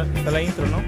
está, la intro, ¿no?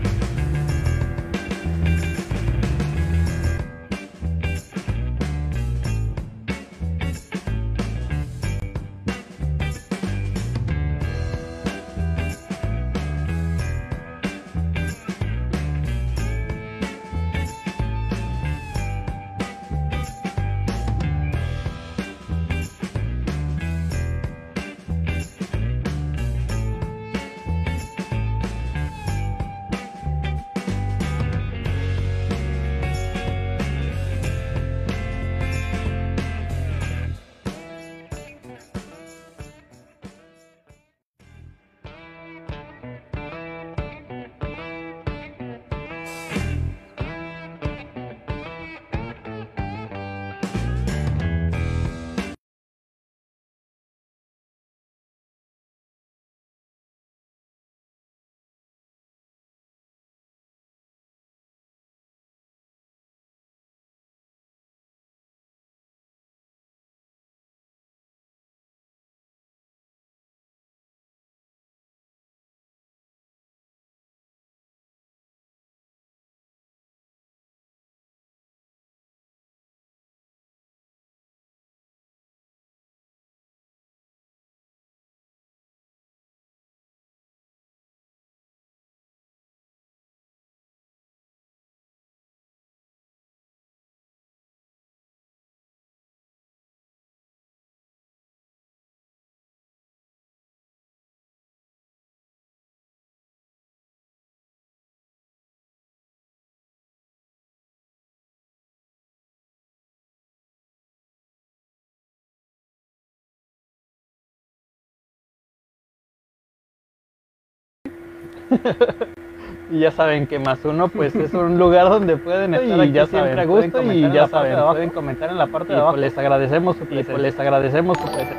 y ya saben que más uno pues es un lugar donde pueden estar aquí ya siempre saben, a gusto y ya saben, de abajo. pueden comentar en la parte Y, de abajo. pues, les agradecemos su presencia. les agradecemos su presencia.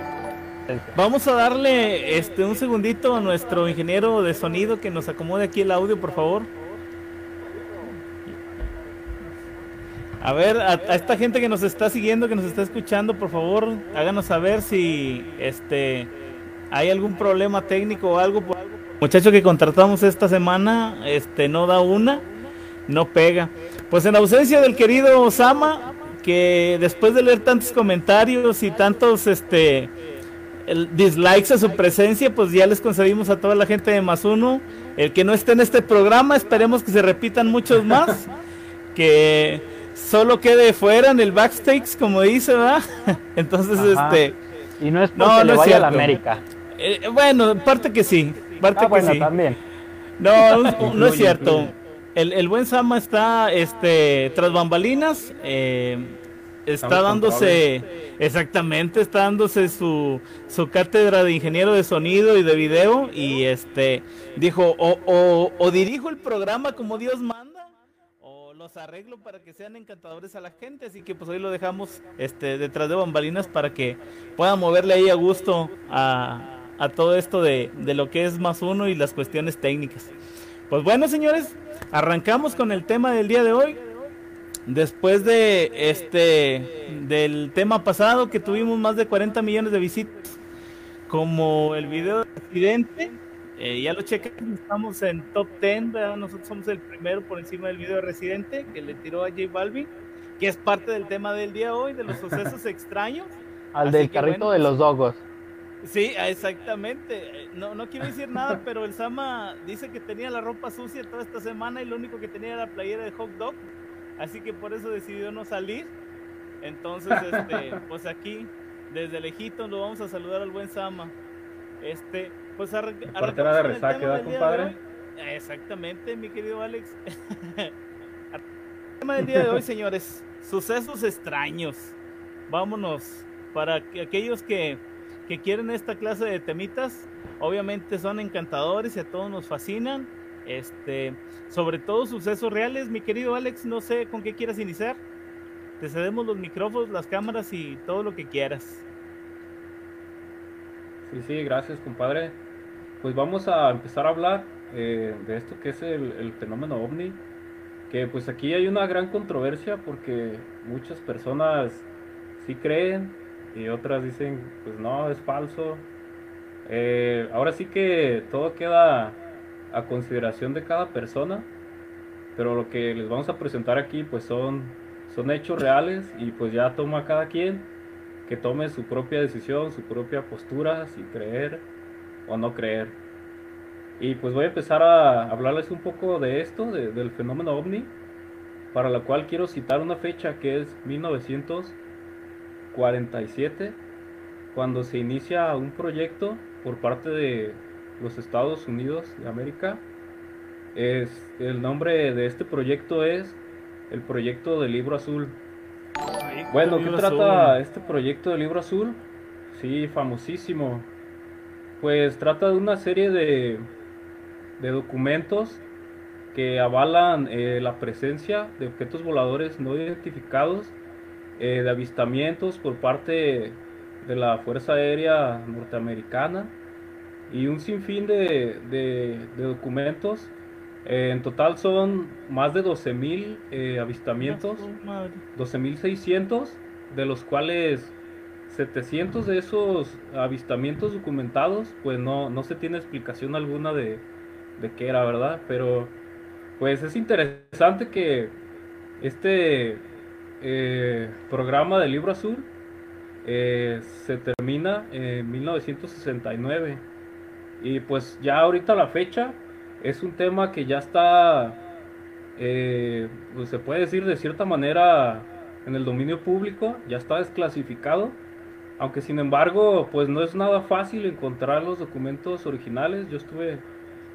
Vamos a darle este un segundito a nuestro ingeniero de sonido que nos acomode aquí el audio, por favor. A ver, a, a esta gente que nos está siguiendo, que nos está escuchando, por favor, háganos saber si este hay algún problema técnico o algo. Muchacho que contratamos esta semana, este no da una, no pega. Pues en ausencia del querido Osama, que después de leer tantos comentarios y tantos este el dislikes a su presencia, pues ya les concedimos a toda la gente de más uno. El que no esté en este programa, esperemos que se repitan muchos más. que solo quede fuera en el backstage, como dice, ¿verdad? Entonces, Ajá. este. Y no es porque No, le no vaya a la. América. eh, bueno, parte que sí. Parte Ah, que bueno, sí. también. No, no es cierto. El, el buen Sama está este, tras bambalinas. eh, está Estamos dándose, exactamente, está dándose su, su cátedra de ingeniero de sonido y de video. Y este dijo: o, o, o dirijo el programa como Dios manda, o los arreglo para que sean encantadores a la gente. Así que pues hoy lo dejamos este, detrás de bambalinas para que puedan moverle ahí a gusto a, a todo esto de, de lo que es más uno y las cuestiones técnicas. Pues bueno, señores, arrancamos con el tema del día de hoy. Después de este del tema pasado que tuvimos más de 40 millones de visitas, como el video de Residente, eh, ya lo chequé, estamos en top 10, ¿verdad? nosotros somos el primero por encima del video de Residente que le tiró a J Balvin, que es parte del tema del día de hoy, de los sucesos extraños. Al Así del carrito bueno, de los dogos. Sí, exactamente. No, no quiero decir nada, pero el Sama dice que tenía la ropa sucia toda esta semana y lo único que tenía era la playera de hot dog. Así que por eso decidió no salir. Entonces, este, pues aquí, desde lejitos, lo vamos a saludar al buen Sama. Este, pues arrancamos de tema ¿verdad, del día de compadre? hoy. Exactamente, mi querido Alex. el tema del día de hoy, señores, sucesos extraños. Vámonos. Para que- aquellos que, que quieren esta clase de temitas, obviamente son encantadores y a todos nos fascinan. Este, sobre todo sucesos reales, mi querido Alex, no sé con qué quieras iniciar. Te cedemos los micrófonos, las cámaras y todo lo que quieras. Sí, sí, gracias, compadre. Pues vamos a empezar a hablar eh, de esto que es el, el fenómeno ovni. Que pues aquí hay una gran controversia porque muchas personas sí creen y otras dicen, pues no, es falso. Eh, ahora sí que todo queda a consideración de cada persona, pero lo que les vamos a presentar aquí pues son, son hechos reales y pues ya toma cada quien que tome su propia decisión, su propia postura, si creer o no creer. Y pues voy a empezar a hablarles un poco de esto, del fenómeno ovni, para la cual quiero citar una fecha que es 1947, cuando se inicia un proyecto por parte de los Estados Unidos de América. Es, el nombre de este proyecto es el proyecto del libro azul. Bueno, ¿qué trata este proyecto del libro azul? Sí, famosísimo. Pues trata de una serie de, de documentos que avalan eh, la presencia de objetos voladores no identificados, eh, de avistamientos por parte de la Fuerza Aérea Norteamericana y un sinfín de, de, documentos. Eh, en total son más de 12.000 eh, avistamientos, 12.600, de los cuales 700 de esos avistamientos documentados, pues no, no se tiene explicación alguna de, de qué era, ¿verdad? Pero pues es interesante que este eh, programa del libro azul se termina en 1969 y pues ya ahorita la fecha es un tema que ya está, eh, pues se puede decir de cierta manera en el dominio público, ya está desclasificado, aunque sin embargo pues no es nada fácil encontrar los documentos originales, yo estuve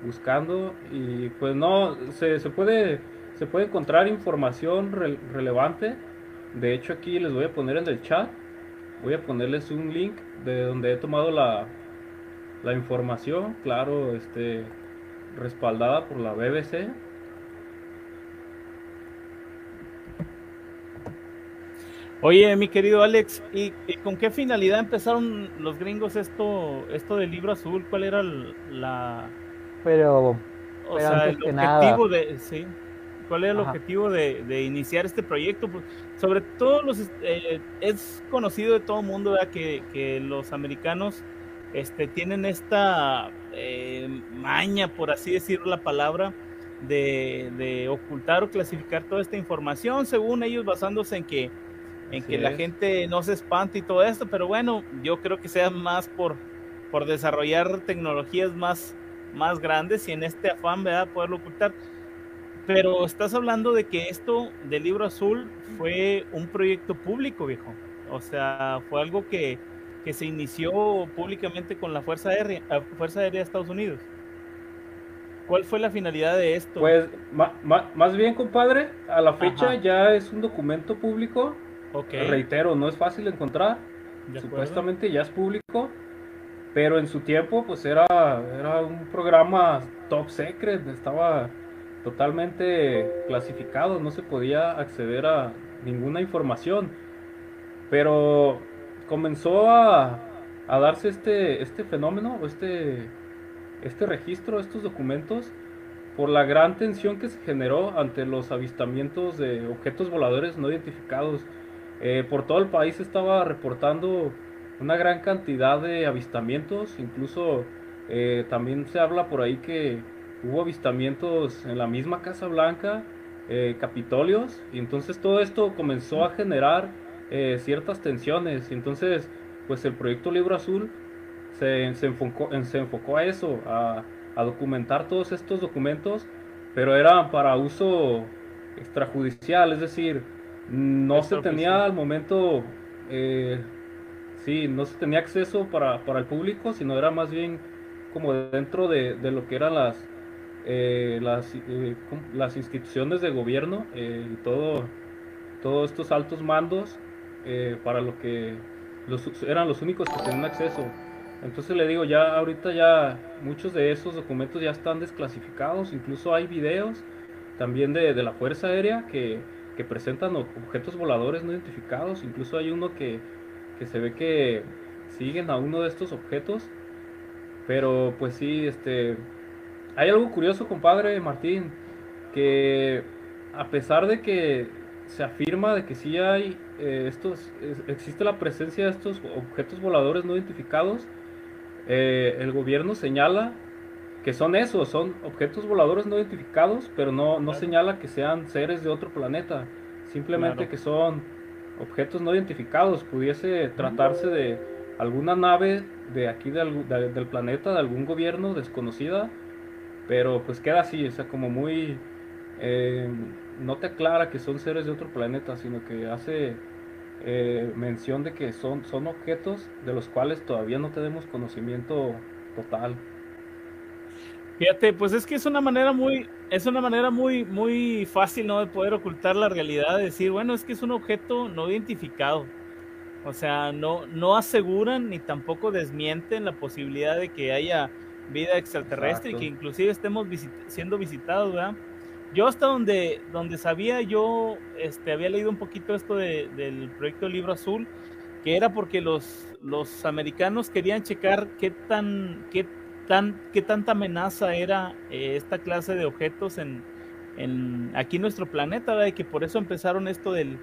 buscando y pues no, se, puede, se puede encontrar información relevante, de hecho aquí les voy a poner en el chat, voy a ponerles un link de donde he tomado la, la información, claro, este, respaldada por la BBC. Oye, mi querido Alex, ¿y, con qué finalidad empezaron los gringos esto, esto del libro azul? ¿Cuál era la, pero, o sea, el objetivo de, sí, cuál era el objetivo de, iniciar este proyecto? Sobre todo los, eh, es conocido de todo el mundo que, que los americanos este, tienen esta eh, maña, por así decir la palabra, de, ocultar o clasificar toda esta información, según ellos basándose en que, en que la gente no se espante y todo esto, pero bueno, yo creo que sea más por, por desarrollar tecnologías más, más grandes y en este afán, ¿verdad?, poderlo ocultar. Pero estás hablando de que esto del libro azul fue un proyecto público, viejo. O sea, fue algo que, que se inició públicamente con la Fuerza Aérea, eh, Fuerza Aérea de Estados Unidos. ¿Cuál fue la finalidad de esto? Pues más bien, compadre, a la fecha ya es un documento público. Reitero, no es fácil de encontrar. Supuestamente ya es público. Pero en su tiempo, pues era, era un programa top secret, estaba totalmente clasificado, no se podía acceder a ninguna información. Pero comenzó a, darse este, este fenómeno, este, este registro, estos documentos, por la gran tensión que se generó ante los avistamientos de objetos voladores no identificados. Eh, por todo el país estaba reportando una gran cantidad de avistamientos, incluso eh, también se habla por ahí que hubo avistamientos en la misma Casa Blanca, eh, Capitolios, y entonces todo esto comenzó a generar eh, ciertas tensiones. Y entonces, pues el proyecto Libro Azul se, se, enfocó, se enfocó a eso, a, documentar todos estos documentos, pero eran para uso extrajudicial, es decir, no se tenía al momento, eh, sí, no se tenía acceso para, para, el público, sino era más bien como dentro de, de lo que eran las, eh, las, eh, las instituciones de gobierno y todo, todos estos altos mandos eh, para lo que eran los únicos que tenían acceso. Entonces le digo, ya ahorita ya muchos de esos documentos ya están desclasificados, incluso hay videos también de, de la Fuerza Aérea que, que, presentan objetos voladores no identificados, incluso hay uno que, que se ve que siguen a uno de estos objetos, pero pues sí, este, hay algo curioso, compadre Martín, que a pesar de que se afirma de que sí hay eh, estos, existe la presencia de estos objetos voladores no identificados. Eh, el gobierno señala que son esos, son objetos voladores no identificados, pero no, no señala que sean seres de otro planeta, simplemente que son objetos no identificados, pudiese tratarse de alguna nave de aquí del planeta, de algún gobierno desconocida, pero pues queda así, o sea, como muy... Eh, no te aclara que son seres de otro planeta, sino que hace eh, mención de que son, son objetos de los cuales todavía no tenemos conocimiento total. Fíjate, pues es que es una manera muy, es una manera muy, muy fácil, ¿no? De poder ocultar la realidad, de decir, bueno, es que es un objeto no identificado. O sea, no, no aseguran ni tampoco desmienten la posibilidad de que haya vida extraterrestre y que inclusive estemos siendo visitados, ¿verdad? Yo hasta donde, donde sabía, yo este, había leído un poquito esto del proyecto Libro Azul, que era porque los, los americanos querían checar qué tan, qué qué tanta amenaza era eh, esta clase de objetos en, aquí en nuestro planeta, y que por eso empezaron esto del,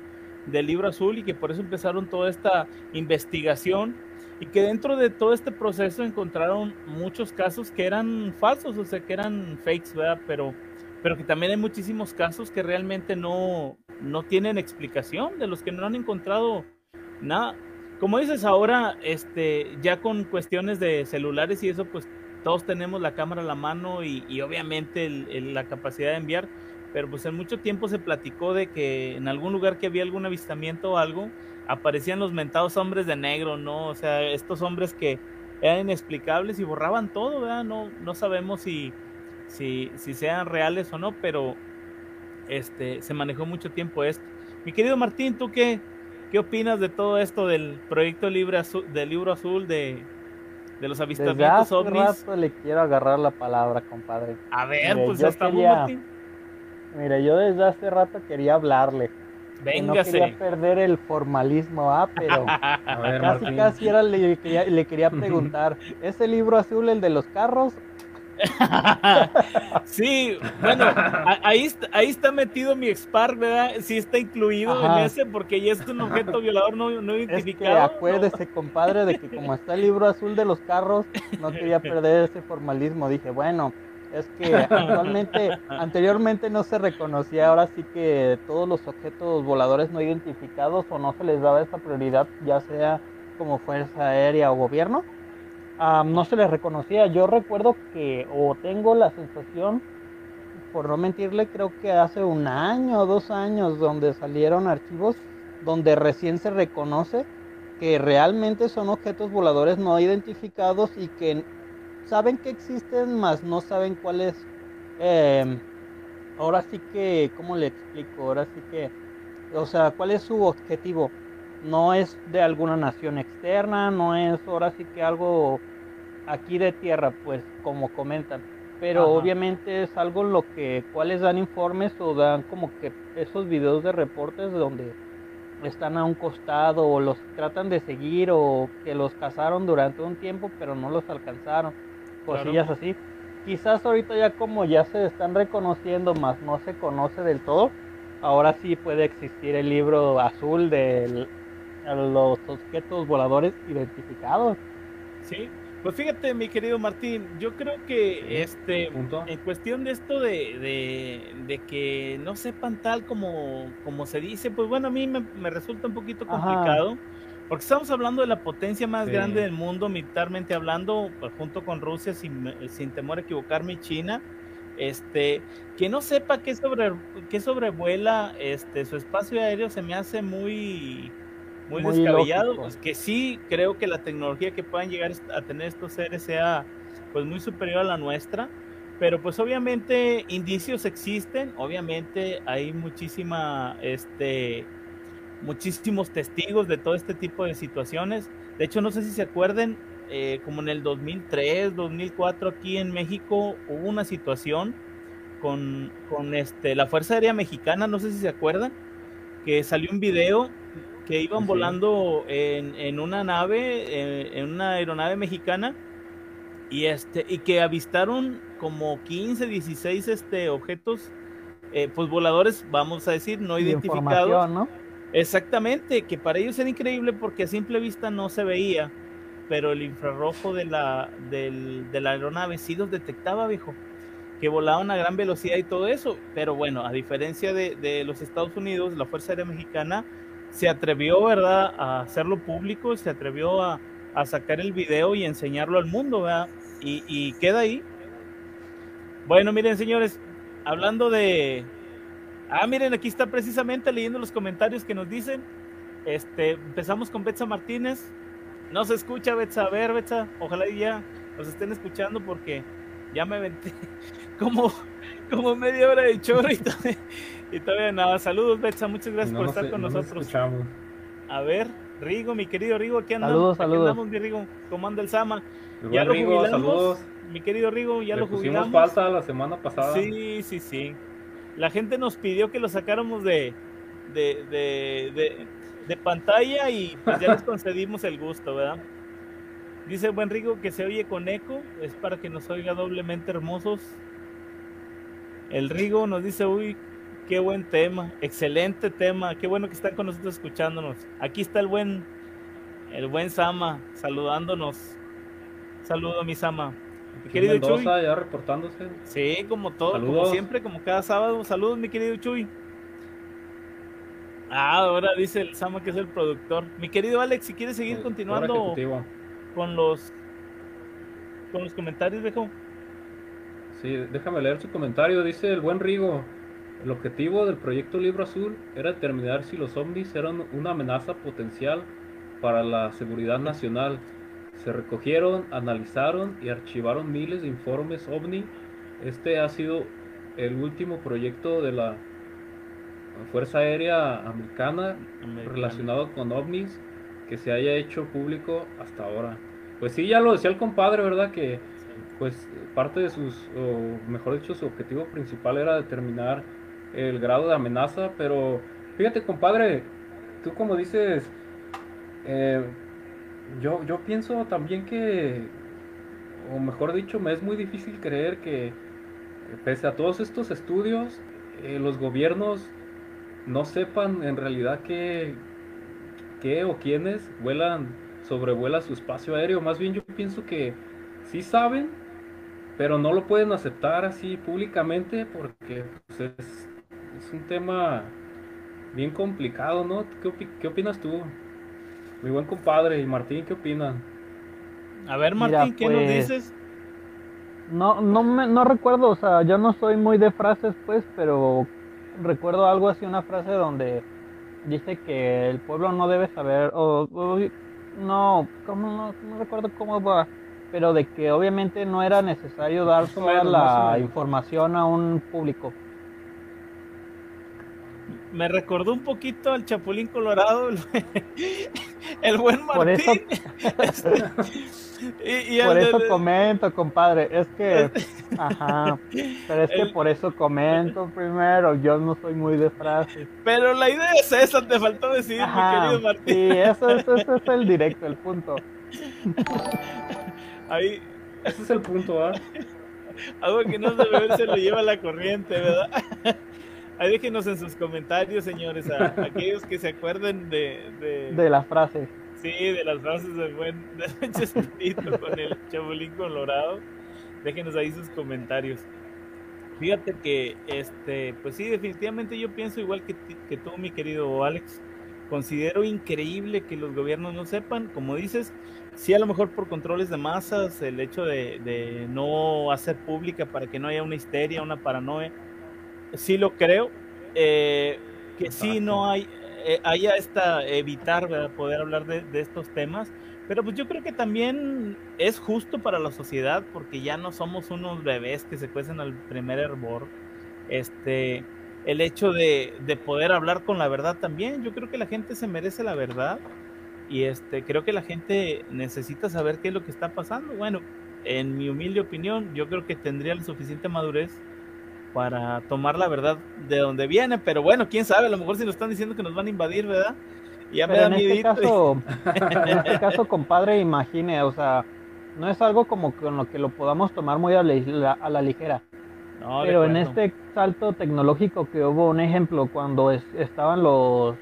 libro azul y que por eso empezaron toda esta investigación y que dentro de todo este proceso encontraron muchos casos que eran falsos, o sea, que eran fakes, ¿verdad? Pero, pero que también hay muchísimos casos que realmente no, no tienen explicación, de los que no han encontrado nada. Como dices ahora, este, ya con cuestiones de celulares y eso, pues todos tenemos la cámara a la mano y, obviamente la capacidad de enviar, pero pues en mucho tiempo se platicó de que en algún lugar que había algún avistamiento o algo, aparecían los mentados hombres de negro, ¿no? O sea, estos hombres que eran inexplicables y borraban todo, ¿verdad? No, no sabemos si, si, si sean reales o no, pero este, se manejó mucho tiempo esto. Mi querido Martín, ¿tú qué, qué opinas de todo esto del proyecto libre del libro azul de, de los avistamientos Desde hace rato le quiero agarrar la palabra, compadre. A ver, pues ya estamos, Mire, yo desde hace rato quería hablarle. No quería perder el formalismo, ah, pero casi casi era le quería, le quería preguntar, ¿es el libro azul el de los carros sí, bueno, ahí, ahí está metido mi expar, ¿verdad? Sí está incluido en ese porque ya es un objeto violador no, identificado. acuérdese, compadre, de que como está el libro azul de los carros, no quería perder ese formalismo. Dije, bueno, es que actualmente, anteriormente no se reconocía, ahora sí que todos los objetos voladores no identificados o no se les daba esa prioridad, ya sea como Fuerza Aérea o Gobierno no se les reconocía. Yo recuerdo que, o tengo la sensación, por no mentirle, creo que hace un año o dos años donde salieron archivos donde recién se reconoce que realmente son objetos voladores no identificados y que saben que existen, mas no saben cuál es. Em, ahora sí que, ¿cómo le explico? Ahora sí que, o sea, ¿cuál es su objetivo? no es de alguna nación externa, no es ahora sí que algo aquí de tierra, pues como comentan. Pero obviamente es algo lo que cuales dan informes o dan como que esos videos de reportes donde están a un costado o los tratan de seguir o que los cazaron durante un tiempo pero no los alcanzaron. Cosillas así. Quizás ahorita ya como ya se están reconociendo más no se conoce del todo, ahora sí puede existir el libro azul del los objetos voladores identificados. Sí, pues fíjate, mi querido Martín, yo creo que este en cuestión de esto de, de, que no sepan tal como, como se dice, pues bueno, a mí me, resulta un poquito complicado. Porque estamos hablando de la potencia más grande del mundo, militarmente hablando, pues, junto con Rusia, sin, sin temor a equivocarme, China. Este, que no sepa qué, sobre, qué sobrevuela este, su espacio aéreo se me hace muy, muy, descabellado, pues que sí creo que la tecnología que puedan llegar a tener estos seres sea pues muy superior a la nuestra, pero pues obviamente indicios existen, obviamente hay muchísima, este, muchísimos testigos de todo este tipo de situaciones. De hecho, no sé si se acuerden, eh, como en el 2003, 2004 aquí en México hubo una situación con, con este, la Fuerza Aérea Mexicana, no sé si se acuerdan, que salió un video que iban volando en, una nave, en, una aeronave mexicana, y este, y que avistaron como 15, 16 este, objetos, eh, pues voladores, vamos a decir, no identificados. ¿no? Exactamente, que para ellos era increíble porque a simple vista no se veía. pero el infrarrojo de la, del, de la aeronave sí los detectaba, viejo, que volaban a gran velocidad y todo eso. Pero bueno, a diferencia de, de los Estados Unidos, la Fuerza Aérea Mexicana se atrevió, ¿verdad?, a hacerlo público, se atrevió a, a sacar el video y enseñarlo al mundo, ¿verdad? Y, y queda ahí. Bueno, miren, señores, hablando de... Ah, miren, aquí está precisamente leyendo los comentarios que nos dicen. Este, empezamos con Betsa Martínez. No se escucha, Betsa. A ver, Betsa, ojalá ya nos estén escuchando porque ya me aventé como, como media hora de chorro y todavía, y todavía nada. Saludos, Betsa, muchas gracias No por estar con no nos nosotros. escuchamos. A ver, Rigo, mi querido Rigo, aquí andamos. Saludos, aquí saludos. andamos, mi Rigo. ¿Cómo anda el Sama? Ya lo Rigo, jubilamos. saludos. Mi querido Rigo, ya Le lo pusimos jubilamos. falta la semana pasada. Sí, sí, sí. La gente nos pidió que lo sacáramos de, de, de, de, de pantalla y pues ya les concedimos el gusto, ¿verdad? Dice buen Rigo que se oye con eco, es para que nos oiga doblemente hermosos. El Rigo nos dice, uy, qué buen tema, excelente tema, qué bueno que están con nosotros escuchándonos. Aquí está el buen, el buen Sama saludándonos. Saludo mi Sama. Mi querido Chuy. Mendoza ya reportándose. Sí, como todo, como siempre, como cada sábado. Saludos, mi querido Chuy. Ah, ahora dice el Sama que es el productor. Mi querido Alex, si quieres seguir el continuando con los con los comentarios, viejo. Sí, déjame leer su comentario. Dice el buen Rigo. El objetivo del proyecto Libro Azul era determinar si los ovnis eran una amenaza potencial para la seguridad nacional. Se recogieron, analizaron y archivaron miles de informes ovni. Este ha sido el último proyecto de la Fuerza Aérea Americana relacionado con ovnis que se haya hecho público hasta ahora. Pues sí, ya lo decía el compadre, ¿verdad? Que pues parte de sus, o mejor dicho, su objetivo principal era determinar el grado de amenaza, pero fíjate, compadre, tú como dices, eh, yo, yo pienso también que, o mejor dicho, me es muy difícil creer que pese a todos estos estudios, eh, los gobiernos no sepan en realidad qué, qué o quiénes vuelan, sobrevuela su espacio aéreo. Más bien yo pienso que sí saben, pero no lo pueden aceptar así públicamente porque pues, es, es un tema bien complicado, ¿no? ¿Qué, qué opinas tú? Mi buen compadre y Martín, ¿qué opinan? A ver, Mira, Martín, ¿qué nos pues, dices? No, no, me, no recuerdo, o sea, yo no soy muy de frases, pues, pero recuerdo algo así, una frase donde dice que el pueblo no debe saber, o, o- no, ¿cómo no, no recuerdo cómo va, pero de que obviamente no era necesario dar toda la información a un público. Me recordó un poquito al Chapulín Colorado, el, el buen Martín. Por eso, y, y por el eso comento, compadre, es que, ajá, pero es que El- por eso comento primero, yo no soy muy de frases. Pero la idea es esa, te faltó decir, mi Ajá, querido Martín. sí, eso, eso, eso es el directo, el punto. Ahí, Ese es el punto, ¿ah? algo que no se beber se lo lleva la corriente, ¿verdad? Ahí déjenos en sus comentarios, señores, a, a aquellos que se acuerden de, de, De la frase. sí, de las frases del buen, del buen Chespirito con el Chapulín Colorado. Déjenos ahí sus comentarios. Fíjate que, este, pues sí, definitivamente yo pienso igual que, que tú, mi querido Alex. Considero increíble que los gobiernos no sepan, como dices, sí a lo mejor por controles de masas, el hecho de, de no hacer pública para que no haya una histeria, una paranoia, sí lo creo, eh, que sí no hay, eh, esta, evitar ¿verdad? poder hablar de, de estos temas, pero pues yo creo que también es justo para la sociedad porque ya no somos unos bebés que se cuecen al primer hervor, este, el hecho de, de poder hablar con la verdad también, yo creo que la gente se merece la verdad y este, creo que la gente necesita saber qué es lo que está pasando, bueno, en mi humilde opinión, yo creo que tendría la suficiente madurez para tomar la verdad de donde viene, pero bueno, quién sabe, a lo mejor si nos están diciendo que nos van a invadir, ¿verdad? Y ya me Pero da en este caso, en este caso, compadre, imagine, o sea, no es algo como con lo que lo podamos tomar muy a la, a la ligera. No, Pero en este salto tecnológico que hubo, un ejemplo, cuando es- estaban los,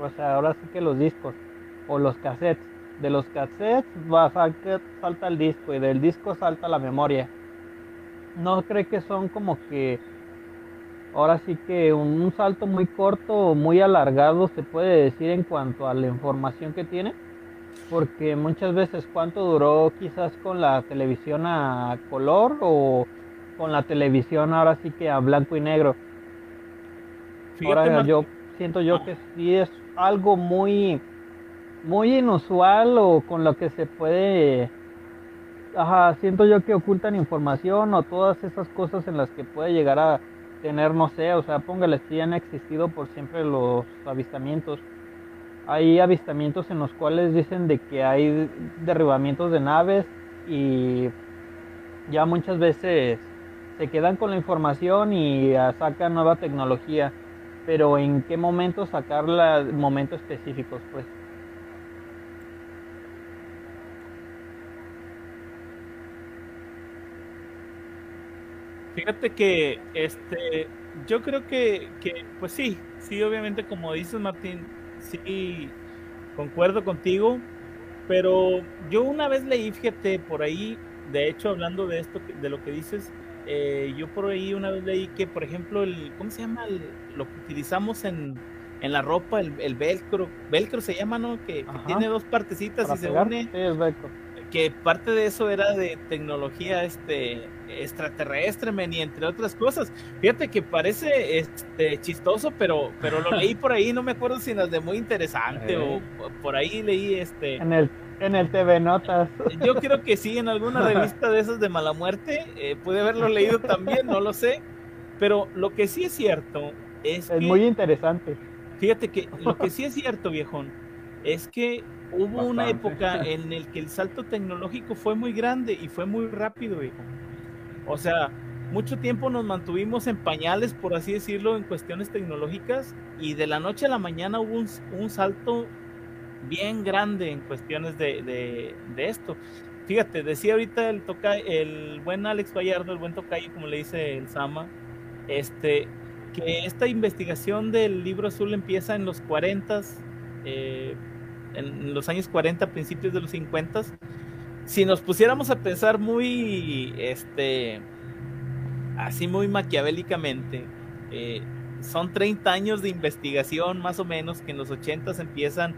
o sea, ahora sí que los discos o los cassettes, de los cassettes va, salta, salta el disco y del disco salta la memoria. ¿No cree que son como que ahora sí que un, salto muy corto o muy alargado se puede decir en cuanto a la información que tiene? Porque muchas veces cuánto duró quizás con la televisión a color o con la televisión ahora sí que a blanco y negro. ahora yo siento yo que sí es algo muy muy inusual o con lo que se puede ajá, siento yo que ocultan información o todas esas cosas en las que puede llegar a tener, no sé, o sea, póngale si han existido por siempre los avistamientos. Hay avistamientos en los cuales dicen de que hay derribamientos de naves y ya muchas veces se quedan con la información y sacan nueva tecnología, pero en qué momento sacarla, momentos específicos, pues. Fíjate que este yo creo que, que pues sí, sí, obviamente como dices Martín, sí concuerdo contigo, pero yo una vez leí, fíjate, por ahí, de hecho hablando de esto, de lo que dices, eh, yo por ahí una vez leí que, por ejemplo, el, ¿cómo se llama? lo que utilizamos en, en la ropa, el, el, velcro, velcro se llama, ¿no? Que, tiene dos partecitas y se une. Sí, es velcro que parte de eso era de tecnología este extraterrestre, men, y entre otras cosas. Fíjate que parece este chistoso, pero pero lo leí por ahí, no me acuerdo si las de muy interesante o por ahí leí este en el en el TV Notas. Yo creo que sí, en alguna revista de esas de mala muerte, eh, pude haberlo leído también, no lo sé. Pero lo que sí es cierto es, es muy interesante. Fíjate que lo que sí es cierto, viejón, es que hubo una época en el que el salto tecnológico fue muy grande y fue muy rápido, hijo. O sea, mucho tiempo nos mantuvimos en pañales, por así decirlo, en cuestiones tecnológicas y de la noche a la mañana hubo un, salto bien grande en cuestiones de, esto. Fíjate, decía ahorita el, toca, el buen Alex Gallardo, el buen tocayo, como le dice el Sama, este, que esta investigación del libro azul empieza en los 40 eh, en los años 40, principios de los 50, si nos pusiéramos a pensar muy, este, así muy maquiavélicamente, eh, son 30 años de investigación más o menos que en los 80 empiezan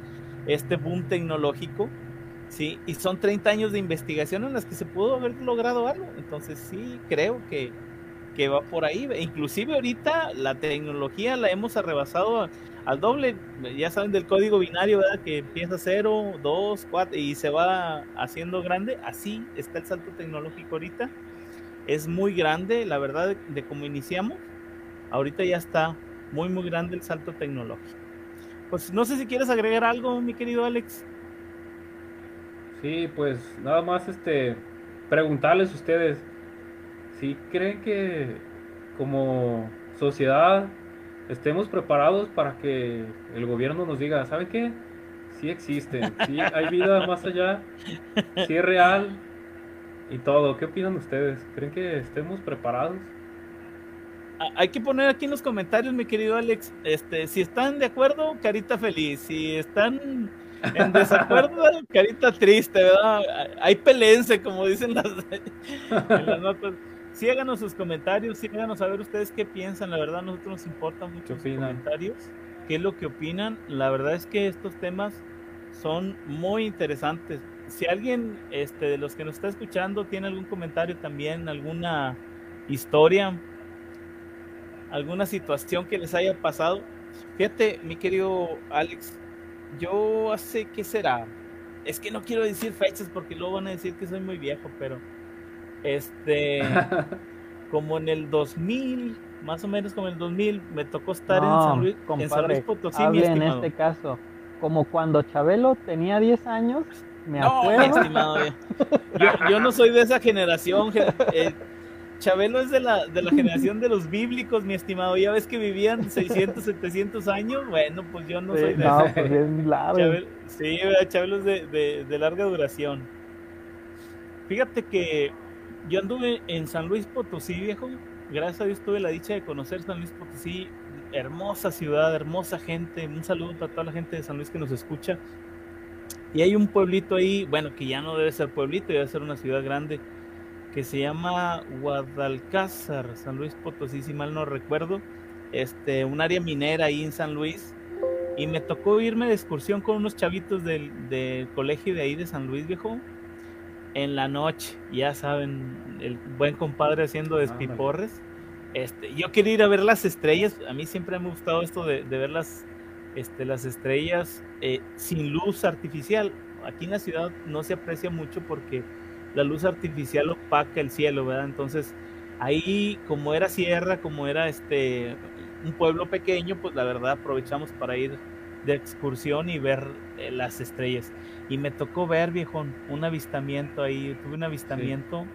este boom tecnológico, ¿sí? Y son 30 años de investigación en las que se pudo haber logrado algo. Entonces sí, creo que, que va por ahí. Inclusive ahorita la tecnología la hemos arrebasado al doble, ya saben del código binario, ¿verdad? Que empieza 0, 2, 4 y se va haciendo grande. Así está el salto tecnológico ahorita. Es muy grande, la verdad, de, cómo iniciamos. Ahorita ya está muy, muy grande el salto tecnológico. Pues no sé si quieres agregar algo, mi querido Alex. Sí, pues nada más este preguntarles ustedes si creen que como sociedad estemos preparados para que el gobierno nos diga, ¿sabe qué? Sí existen, sí hay vida más allá, sí es real y todo. ¿Qué opinan ustedes? ¿Creen que estemos preparados? Hay que poner aquí en los comentarios, mi querido Alex, este, si están de acuerdo, carita feliz, si están en desacuerdo, carita triste, ¿verdad? Hay pelense, como dicen las, las notas sí háganos sus comentarios, sí háganos saber ustedes qué piensan, la verdad a nosotros nos importan mucho sus comentarios, qué es lo que opinan, la verdad es que estos temas son muy interesantes. Si alguien este, de los que nos está escuchando tiene algún comentario también, alguna historia, alguna situación que les haya pasado, fíjate, mi querido Alex, yo hace, ¿qué será? Es que no quiero decir fechas porque luego van a decir que soy muy viejo, pero este, como en el 2000, más o menos como en el 2000, me tocó estar en, San Luis, en San Luis Potosí. en este caso, como cuando Chabelo tenía 10 años, me acuerdo. yo, no soy de esa generación. Eh, Chabelo es de la, de la generación de los bíblicos, mi estimado. Ya ves que vivían 600, 700 años. Bueno, pues yo no soy de no, Pues es largo. Chabelo, sí, Chabelo es de, de, de larga duración. Fíjate que yo anduve en San Luis Potosí, viejo. Gracias a Dios tuve la dicha de conocer San Luis Potosí. Hermosa ciudad, hermosa gente. Un saludo para toda la gente de San Luis que nos escucha. Y hay un pueblito ahí, bueno, que ya no debe ser pueblito, debe ser una ciudad grande, que se llama Guadalcázar, San Luis Potosí, si mal no recuerdo. Este, un área minera ahí en San Luis. Y me tocó irme de excursión con unos chavitos del, del colegio de ahí de San Luis, viejo. En la noche, ya saben, el buen compadre haciendo despiporres. Este, yo quería ir a ver las estrellas. A mí siempre me ha gustado esto de, de ver las, este, las estrellas eh, sin luz artificial. Aquí en la ciudad no se aprecia mucho porque la luz artificial opaca el cielo, ¿verdad? Entonces, ahí como era sierra, como era este un pueblo pequeño, pues la verdad aprovechamos para ir de excursión y ver eh, las estrellas. Y me tocó ver, viejo, un avistamiento ahí, tuve un avistamiento,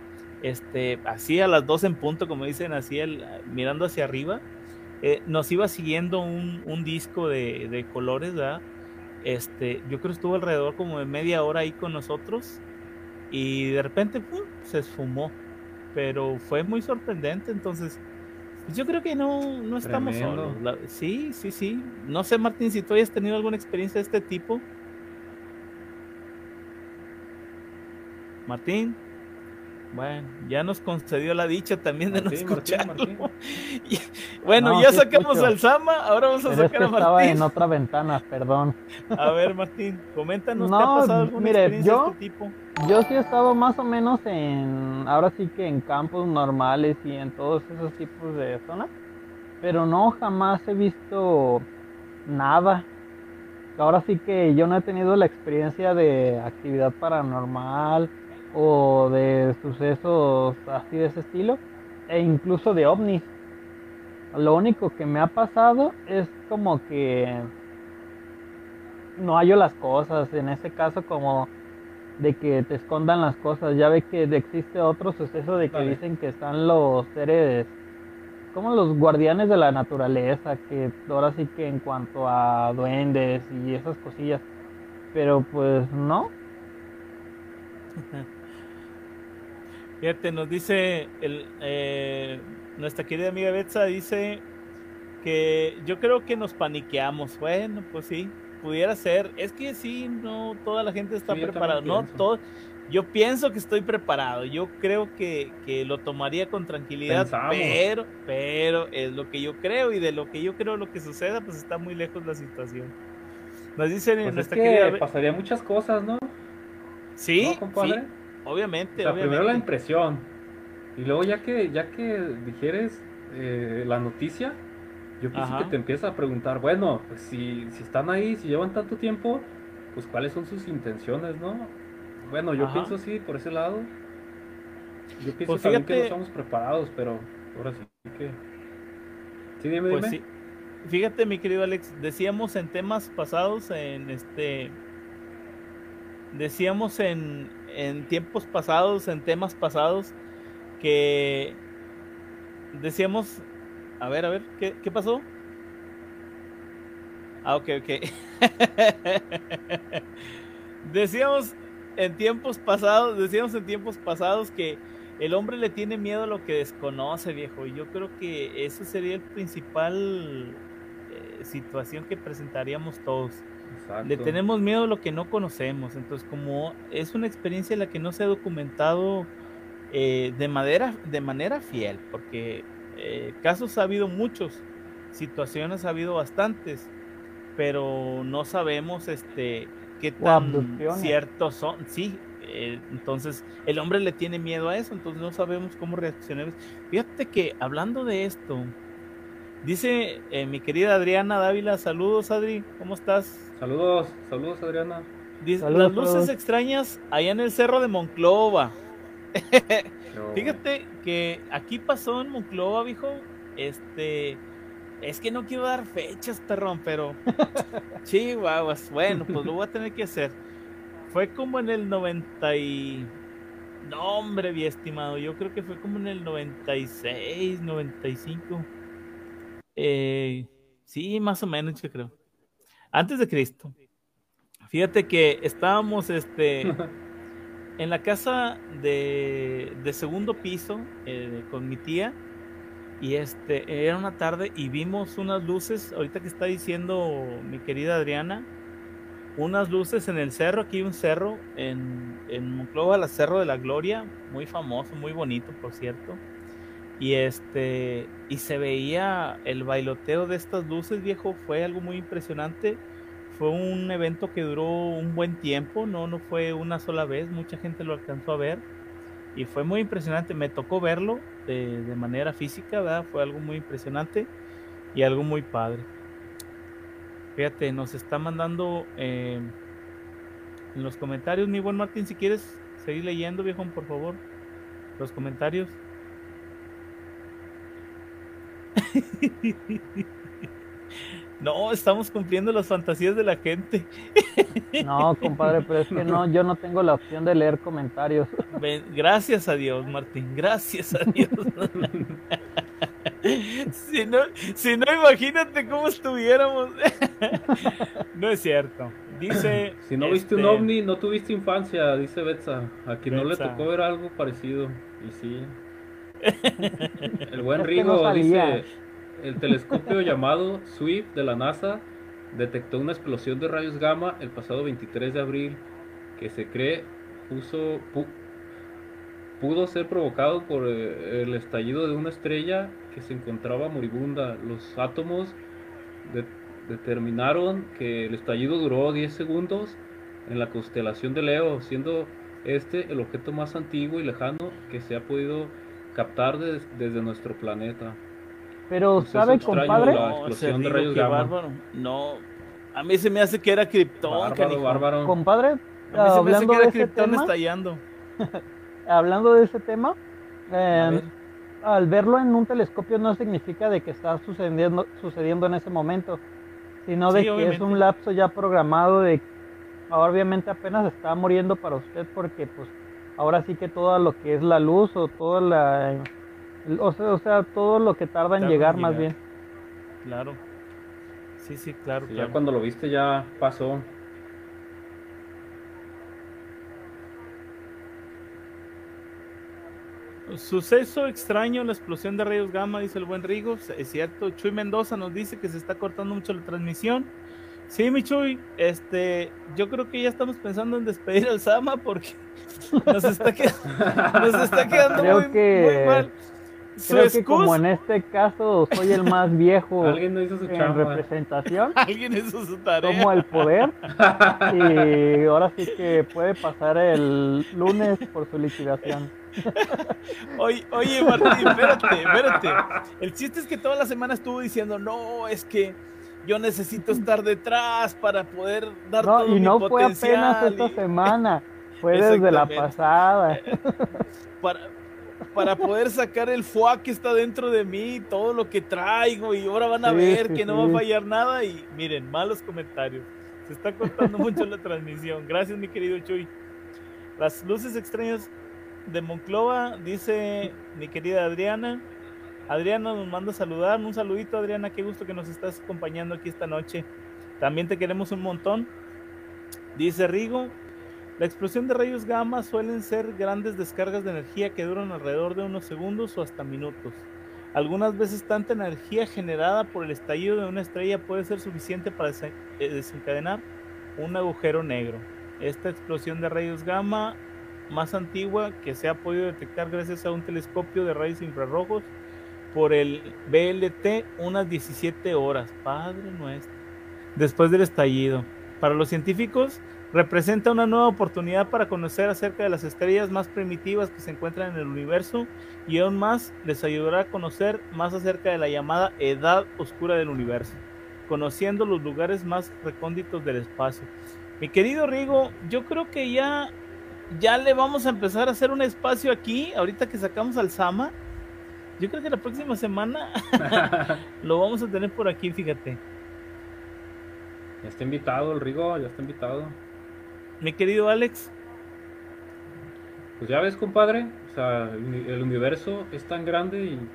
este, así a las dos en punto, como dicen, así el, mirando hacia arriba, eh, nos iba siguiendo un, un disco de, de, colores, ¿verdad? Este, yo creo que estuvo alrededor como de media hora ahí con nosotros y de repente ¡pum! se esfumó, pero fue muy sorprendente, entonces pues yo creo que no, no estamos Tremendo. solos. La- sí, sí, sí. No sé, Martín, si tú hayas tenido alguna experiencia de este tipo. Martín. Bueno, ya nos concedió la dicha también de no Martín, escucharlo. Martín. Y- bueno, No, ya sí sacamos escucho. al Sama, ahora vamos a Pero es que sacar a estaba Martín. en otra ventana, perdón. A ver, Martín, coméntanos qué ha No, pasado alguna mire, experiencia yo- de este tipo. Yo sí he estado más o menos en, ahora sí que en campos normales y en todos esos tipos de zonas, pero no jamás he visto nada. Ahora sí que yo no he tenido la experiencia de actividad paranormal o de sucesos así de ese estilo, e incluso de ovnis. Lo único que me ha pasado es como que no hallo las cosas, en ese caso como de que te escondan las cosas. Ya ve que existe otro suceso de que Vale. dicen que están los seres, como los guardianes de la naturaleza, que ahora sí que en cuanto a duendes y esas cosillas. Pero pues no, Fíjate, nos dice el, eh, nuestra querida amiga Betsa, dice que yo creo que nos paniqueamos. Bueno, pues sí, pudiera ser. Es que sí, no toda la gente está Sí, preparada. No, todo. Yo pienso que estoy preparado. Yo creo que, que lo tomaría con tranquilidad, Pensamos. pero, pero es lo que yo creo y de lo que yo creo lo que suceda, pues está muy lejos la situación. Nos dice Pues es nuestra que querida. Pasaría muchas cosas, ¿no? Sí, ¿No, compadre? sí, obviamente, O sea, primero la impresión. Y luego ya que, ya que dijeres eh, la noticia, yo pienso Ajá. que te empiezas a preguntar, bueno, pues si, si están ahí, si llevan tanto tiempo, pues cuáles son sus intenciones, ¿no? Bueno, yo Ajá. pienso así, por ese lado. Yo pienso Pues también que no estamos preparados, pero ahora sí que... Sí, dime, Pues dime. sí. Fíjate, mi querido Alex, decíamos en temas pasados, en este. Decíamos en, en tiempos pasados, en temas pasados, que. Decíamos. A ver, a ver, ¿qué, pasó? Ah, ok, ok. decíamos en tiempos pasados, decíamos en tiempos pasados que el hombre le tiene miedo a lo que desconoce, viejo. Y yo creo que eso sería el principal eh, situación que presentaríamos todos. Exacto. Le tenemos miedo a lo que no conocemos. Entonces, como es una experiencia en la que no se ha documentado eh, de, manera, de manera fiel, porque eh, casos ha habido muchos, situaciones ha habido bastantes, pero no sabemos este qué tan ciertos son. Sí, eh, entonces el hombre le tiene miedo a eso, entonces no sabemos cómo reaccionar. Fíjate que hablando de esto, dice eh, mi querida Adriana Dávila, saludos Adri, ¿cómo estás? Saludos, saludos Adriana. Dice, Saludos, las luces saludos. extrañas allá en el cerro de Monclova. Fíjate que aquí pasó en Monclova, viejo. Este. Es que no quiero dar fechas, perrón, pero. Chihuahuas. Bueno, pues lo voy a tener que hacer. Fue como en el 90 y. No, hombre, mi estimado. Yo creo que fue como en el 96, 95. Eh, sí, más o menos, yo creo. Antes de Cristo. Fíjate que estábamos, este en la casa de, de segundo piso eh, con mi tía y este era una tarde y vimos unas luces ahorita que está diciendo mi querida Adriana unas luces en el cerro, aquí hay un cerro en, en Monclova, la Cerro de la Gloria, muy famoso, muy bonito, por cierto. Y este, y se veía el bailoteo de estas luces, viejo, fue algo muy impresionante. Fue un evento que duró un buen tiempo, no, no fue una sola vez, mucha gente lo alcanzó a ver. Y fue muy impresionante, me tocó verlo de, de manera física, ¿verdad? Fue algo muy impresionante y algo muy padre. Fíjate, nos está mandando eh, en los comentarios, mi buen Martín, si quieres seguir leyendo, viejón, por favor, los comentarios. No, estamos cumpliendo las fantasías de la gente. No, compadre, pero es que no, yo no tengo la opción de leer comentarios. Ven, gracias a Dios, Martín, gracias a Dios. si, no, si no, imagínate cómo estuviéramos. no es cierto. Dice. Si no viste un este, ovni, no tuviste infancia, dice Betsa. A quien no le tocó ver algo parecido. Y sí. El buen no Rigo dice: El telescopio llamado SWIFT de la NASA detectó una explosión de rayos gamma el pasado 23 de abril que se cree puso, pu- pudo ser provocado por eh, el estallido de una estrella que se encontraba moribunda. Los átomos de- determinaron que el estallido duró 10 segundos en la constelación de Leo, siendo este el objeto más antiguo y lejano que se ha podido captar des- desde nuestro planeta. Pero, Pues ¿sabe, extraño compadre? la- No, explosión se de digo rayos que gamma. bárbaro. No, a mí se me hace que era Krypton. Bárbaro. Compadre, A mí se me hace hablando que de era ese Krypton tema, estallando. hablando de ese tema, A eh, ver. al verlo en un telescopio no significa de que está sucediendo, sucediendo en ese momento, sino de Sí, que es un lapso ya programado de ahora obviamente apenas está muriendo para usted porque pues ahora sí que todo lo que es la luz o toda la o sea, o sea, todo lo que tarda en Tarda en llegar más llegar. bien. Claro. Sí, sí, claro. Sí, claro. Ya cuando lo viste ya pasó. Suceso extraño, la explosión de rayos gamma, dice el buen Rigo. Es cierto, Chuy Mendoza nos dice que se está cortando mucho la transmisión. Sí, mi Chuy, este, yo creo que ya estamos pensando en despedir al Sama porque nos está, que- nos está quedando Creo muy, que- muy mal. Su Creo que como en este caso soy el más viejo Alguien no hizo su en chamba. representación, alguien hizo su tarea. tomo el poder y ahora sí que puede pasar el lunes por su liquidación. Oye, oye, Martín, espérate, espérate. El chiste es que toda la semana estuvo diciendo, no, es que yo necesito estar detrás para poder dar No, todo y mi no fue apenas potencial esta y semana, fue desde la pasada. para, para poder sacar el fuá que está dentro de mí, todo lo que traigo y ahora van a Sí, ver sí, que no va a fallar nada y miren, malos comentarios. Se está cortando mucho la transmisión. Gracias, mi querido Chuy. Las luces extrañas de Monclova, dice mi querida Adriana. Adriana nos manda a saludar. Un saludito, Adriana. Qué gusto que nos estás acompañando aquí esta noche. También te queremos un montón. Dice Rigo. La explosión de rayos gamma suelen ser grandes descargas de energía que duran alrededor de unos segundos o hasta minutos. Algunas veces tanta energía generada por el estallido de una estrella puede ser suficiente para eh, desencadenar un agujero negro. Esta explosión de rayos gamma más antigua que se ha podido detectar gracias a un telescopio de rayos infrarrojos por el BLT unas 17 horas. Padre nuestro. Después del estallido. Para los científicos representa una nueva oportunidad para conocer acerca de las estrellas más primitivas que se encuentran en el universo y aún más les ayudará a conocer más acerca de la llamada edad oscura del universo, conociendo los lugares más recónditos del espacio. Mi querido Rigo, yo creo que ya ya le vamos a empezar a hacer un espacio aquí, ahorita que sacamos al Sama. Yo creo que la próxima semana lo vamos a tener por aquí, fíjate. Ya está invitado el Rigo, ya está invitado. Mi querido Alex, Pues ya ves, compadre, o sea, el uni- el universo es tan grande y,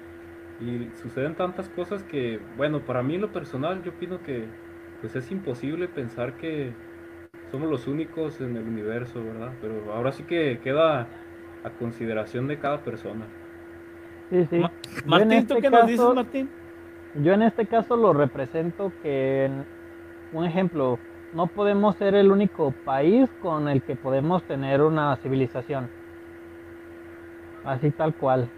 y suceden tantas cosas que, bueno, para mí en lo personal yo opino que pues es imposible pensar que somos los únicos en el universo, ¿verdad? Pero ahora sí que queda a consideración de cada persona. Sí, sí. Ma- Martín, ¿tú este qué nos caso- dices, Martín? Yo en este caso lo represento que, en- un ejemplo, no podemos ser el único país con el que podemos tener una civilización. Así tal cual.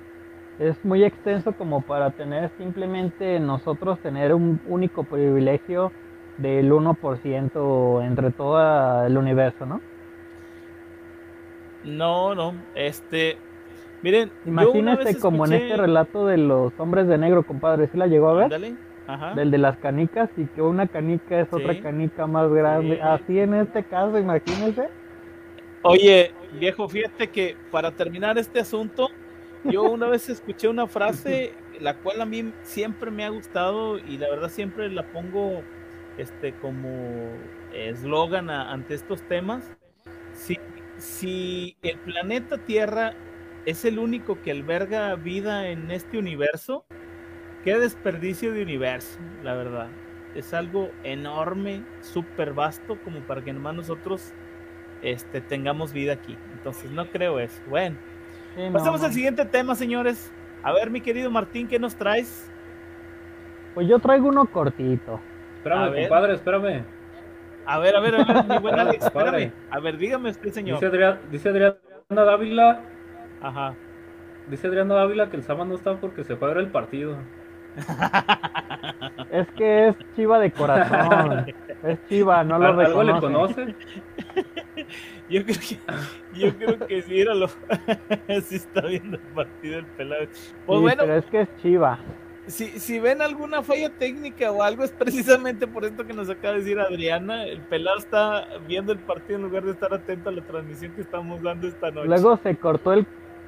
Es muy extenso como para tener simplemente nosotros tener un único privilegio del 1% entre todo el universo, ¿no? No, no, este, miren, imagínate como en este relato de los hombres de negro, compadre, ¿sí la llegó a ver? Dale. Ajá. Del de las canicas y que una canica es otra canica más grande. Así en este caso, imagínese. Oye, viejo, fíjate que para terminar este asunto, yo una vez escuché una frase, la cual a mí siempre me ha gustado y la verdad siempre la pongo este como eslogan ante estos temas. Si, si el planeta Tierra es el único que alberga vida en este universo, qué desperdicio de universo, la verdad. Es algo enorme, súper vasto, como para que nomás nosotros este, tengamos vida aquí. Entonces no creo eso. Bueno, pasemos al siguiente tema, señores. A ver, mi querido Martín, ¿qué nos traes? Pues yo traigo uno cortito. Espérame, compadre, espérame. A ver, a ver, a ver, mi buen Alex, espérame. A ver, dígame usted, señor. Dice, Adriana, dice Adriana Dávila. Ajá. Dice Adriana Dávila que el sábado no está porque se fue a ver el partido. Es que es chiva de corazón. Es chiva, no lo reconoce. le conoce? Yo creo que, yo creo que sí, era lo, sí está viendo el partido del pelado. Pues bueno, pero es que es chiva. Si, si ven alguna falla técnica o algo, es precisamente por esto que nos acaba de decir Adriana. El pelado está viendo el partido en lugar de estar atento a la transmisión que estamos dando esta noche. Luego se cortó el,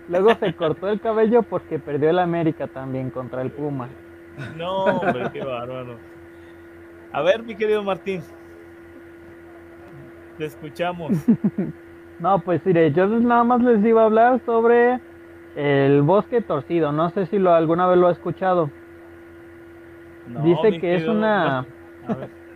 luego se cortó el cabello porque perdió el América también contra el Puma. No, hombre, qué bárbaro. A ver, mi querido Martín. Te escuchamos. no, pues mire, yo nada más les iba a hablar sobre el bosque torcido. No sé si lo alguna vez lo ha escuchado. Dice que es una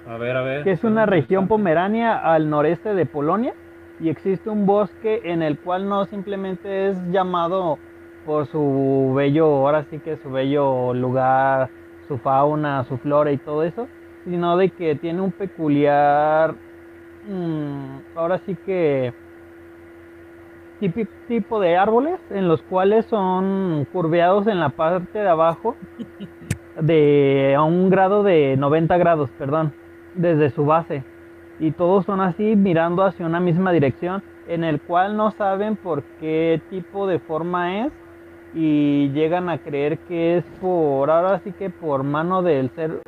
a ver, a ver, que es una región pomerania al noreste de Polonia y existe un bosque en el cual no simplemente es llamado por su bello, ahora sí que su bello lugar, su fauna, su flora y todo eso, sino de que tiene un peculiar, mm, ahora sí que tipo de árboles en los cuales son curveados en la parte de abajo de a un grado de 90 grados, perdón, desde su base. Y todos son así mirando hacia una misma dirección en el cual no saben por qué tipo de forma es y llegan a creer que es por ahora sí que por mano del ser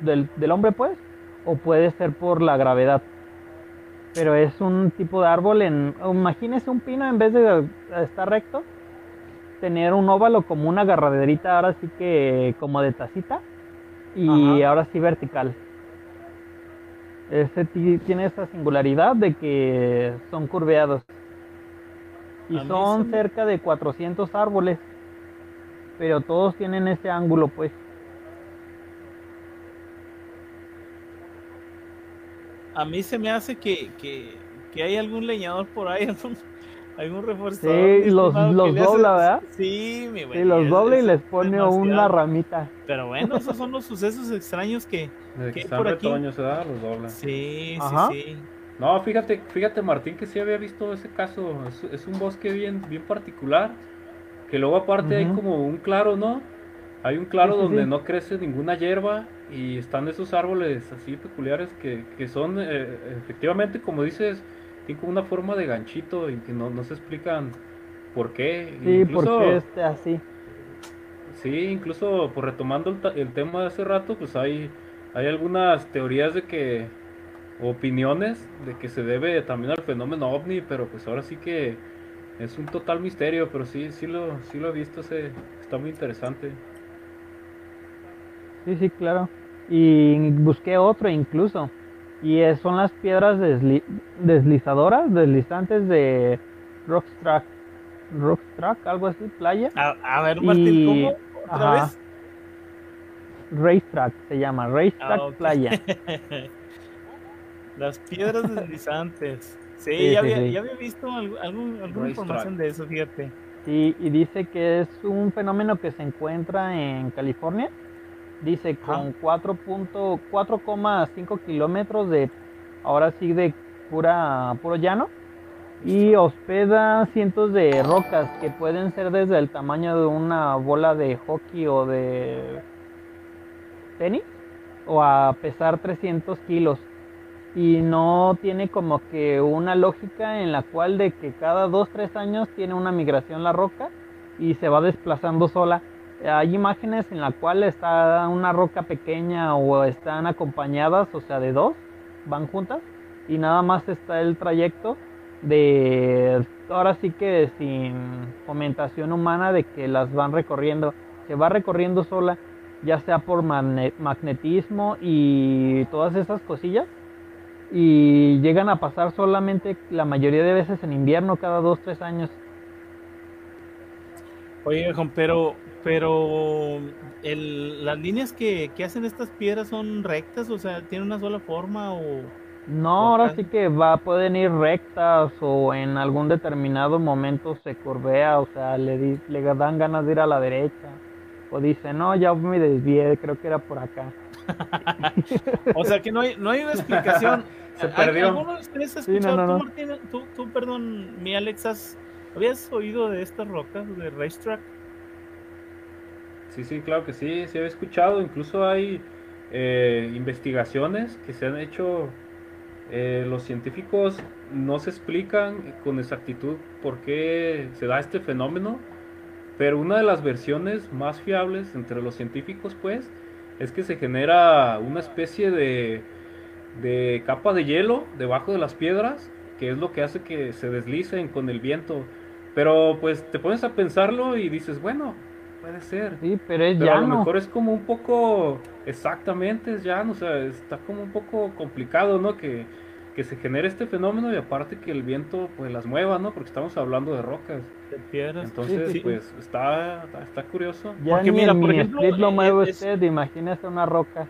del, del hombre pues o puede ser por la gravedad. Pero es un tipo de árbol en imagínese un pino en vez de estar recto tener un óvalo como una agarraderita ahora sí que como de tacita y ahora sí vertical este tiene esa singularidad de que son curveados y son cerca de 400 árboles, pero todos tienen ese ángulo, pues. A mí se me hace que, que, que hay algún leñador por ahí, algún, reforzador. Sí, los, los dobla, ¿verdad? Sí, mi güey. Sí, los dobla y les pone una ramita. Pero bueno, esos son los sucesos extraños que, que, por aquí. se da, los dobla. Sí, sí, sí. No, fíjate, fíjate Martín que sí había visto ese caso. Es, un bosque bien, bien particular. Que luego aparte hay como un claro, ¿no? Hay un claro donde no crece ninguna hierba y están esos árboles así peculiares que, que son eh, efectivamente, como dices, tienen como una forma de ganchito y que no, no se explican por qué. Sí, incluso, por qué así. Sí, incluso por retomando el, el, tema de hace rato, pues hay, hay algunas teorías de que opiniones de que se debe también al fenómeno ovni, pero pues ahora sí que es un total misterio, pero sí, sí lo, sí lo he visto, está muy interesante. Sí, sí, claro. Y busqué otro incluso. Y son las piedras deslizadoras, deslizantes de Rockstrack. Rockstrack, algo así, playa. A, ver, Martín, ¿cómo? ¿Otra vez? Racetrack se llama, Racetrack ah, Playa. Las piedras deslizantes. Sí, ya, había, ya, había, visto alguna información de eso, fíjate. Sí, y dice que es un fenómeno que se encuentra en California. Dice con 4.5 kilómetros de ahora sí de pura, puro llano. Y hospeda cientos de rocas que pueden ser desde el tamaño de una bola de hockey o de tenis o a pesar 300 kilos. Y no tiene como que una lógica en la cual de que cada 2-3 años tiene una migración la roca y se va desplazando sola. Hay imágenes en la cual está una roca pequeña o están acompañadas, o sea, de dos, van juntas y nada más está el trayecto de ahora sí que sin fomentación humana de que las van recorriendo, se va recorriendo sola, ya sea por magnetismo y todas esas cosillas, y llegan a pasar solamente la mayoría de veces en invierno, cada dos, tres años. Oye, pero, pero el, las líneas que, que hacen estas piedras son rectas, o sea, tienen una sola forma o no, ahora sí que va, pueden ir rectas o en algún determinado momento se curvea, o sea, le, le dan ganas de ir a la derecha. O dice, no, ya me desvié, creo que era por acá. o sea que no hay, no hay una explicación. se perdió. ¿Alguno de ustedes ha escuchado? Tú, Martín, tú, tú, perdón, mi Alexas, ¿habías oído de estas rocas de racetrack? Sí, sí, claro que sí, sí he escuchado. Incluso hay eh, investigaciones que se han hecho eh, los científicos no se explican con exactitud por qué se da este fenómeno, pero una de las versiones más fiables entre los científicos, pues, es que se genera una especie de, de capa de hielo debajo de las piedras, que es lo que hace que se deslicen con el viento. Pero pues te pones a pensarlo y dices, bueno, puede ser. Sí, pero es pero a lo mejor es como un poco, exactamente, es llano, o sea, está como un poco complicado, ¿no? Que, que se genere este fenómeno y aparte que el viento pues las mueva, ¿no? Porque estamos hablando de rocas. De piedras. Entonces, pues está, está, curioso. Ya porque mira, por ejemplo, lo eh, mueve usted, imagínese una roca.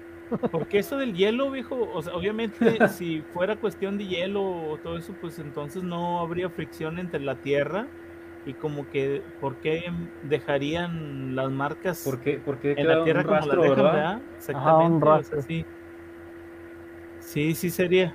Porque eso del hielo, viejo, o sea, obviamente si fuera cuestión de hielo o todo eso, pues entonces no habría fricción entre la tierra y como que ¿por qué dejarían las marcas ¿Por qué, en la tierra como las dejan, ¿verdad? Exactamente, Ajá, sí. sí, sí sería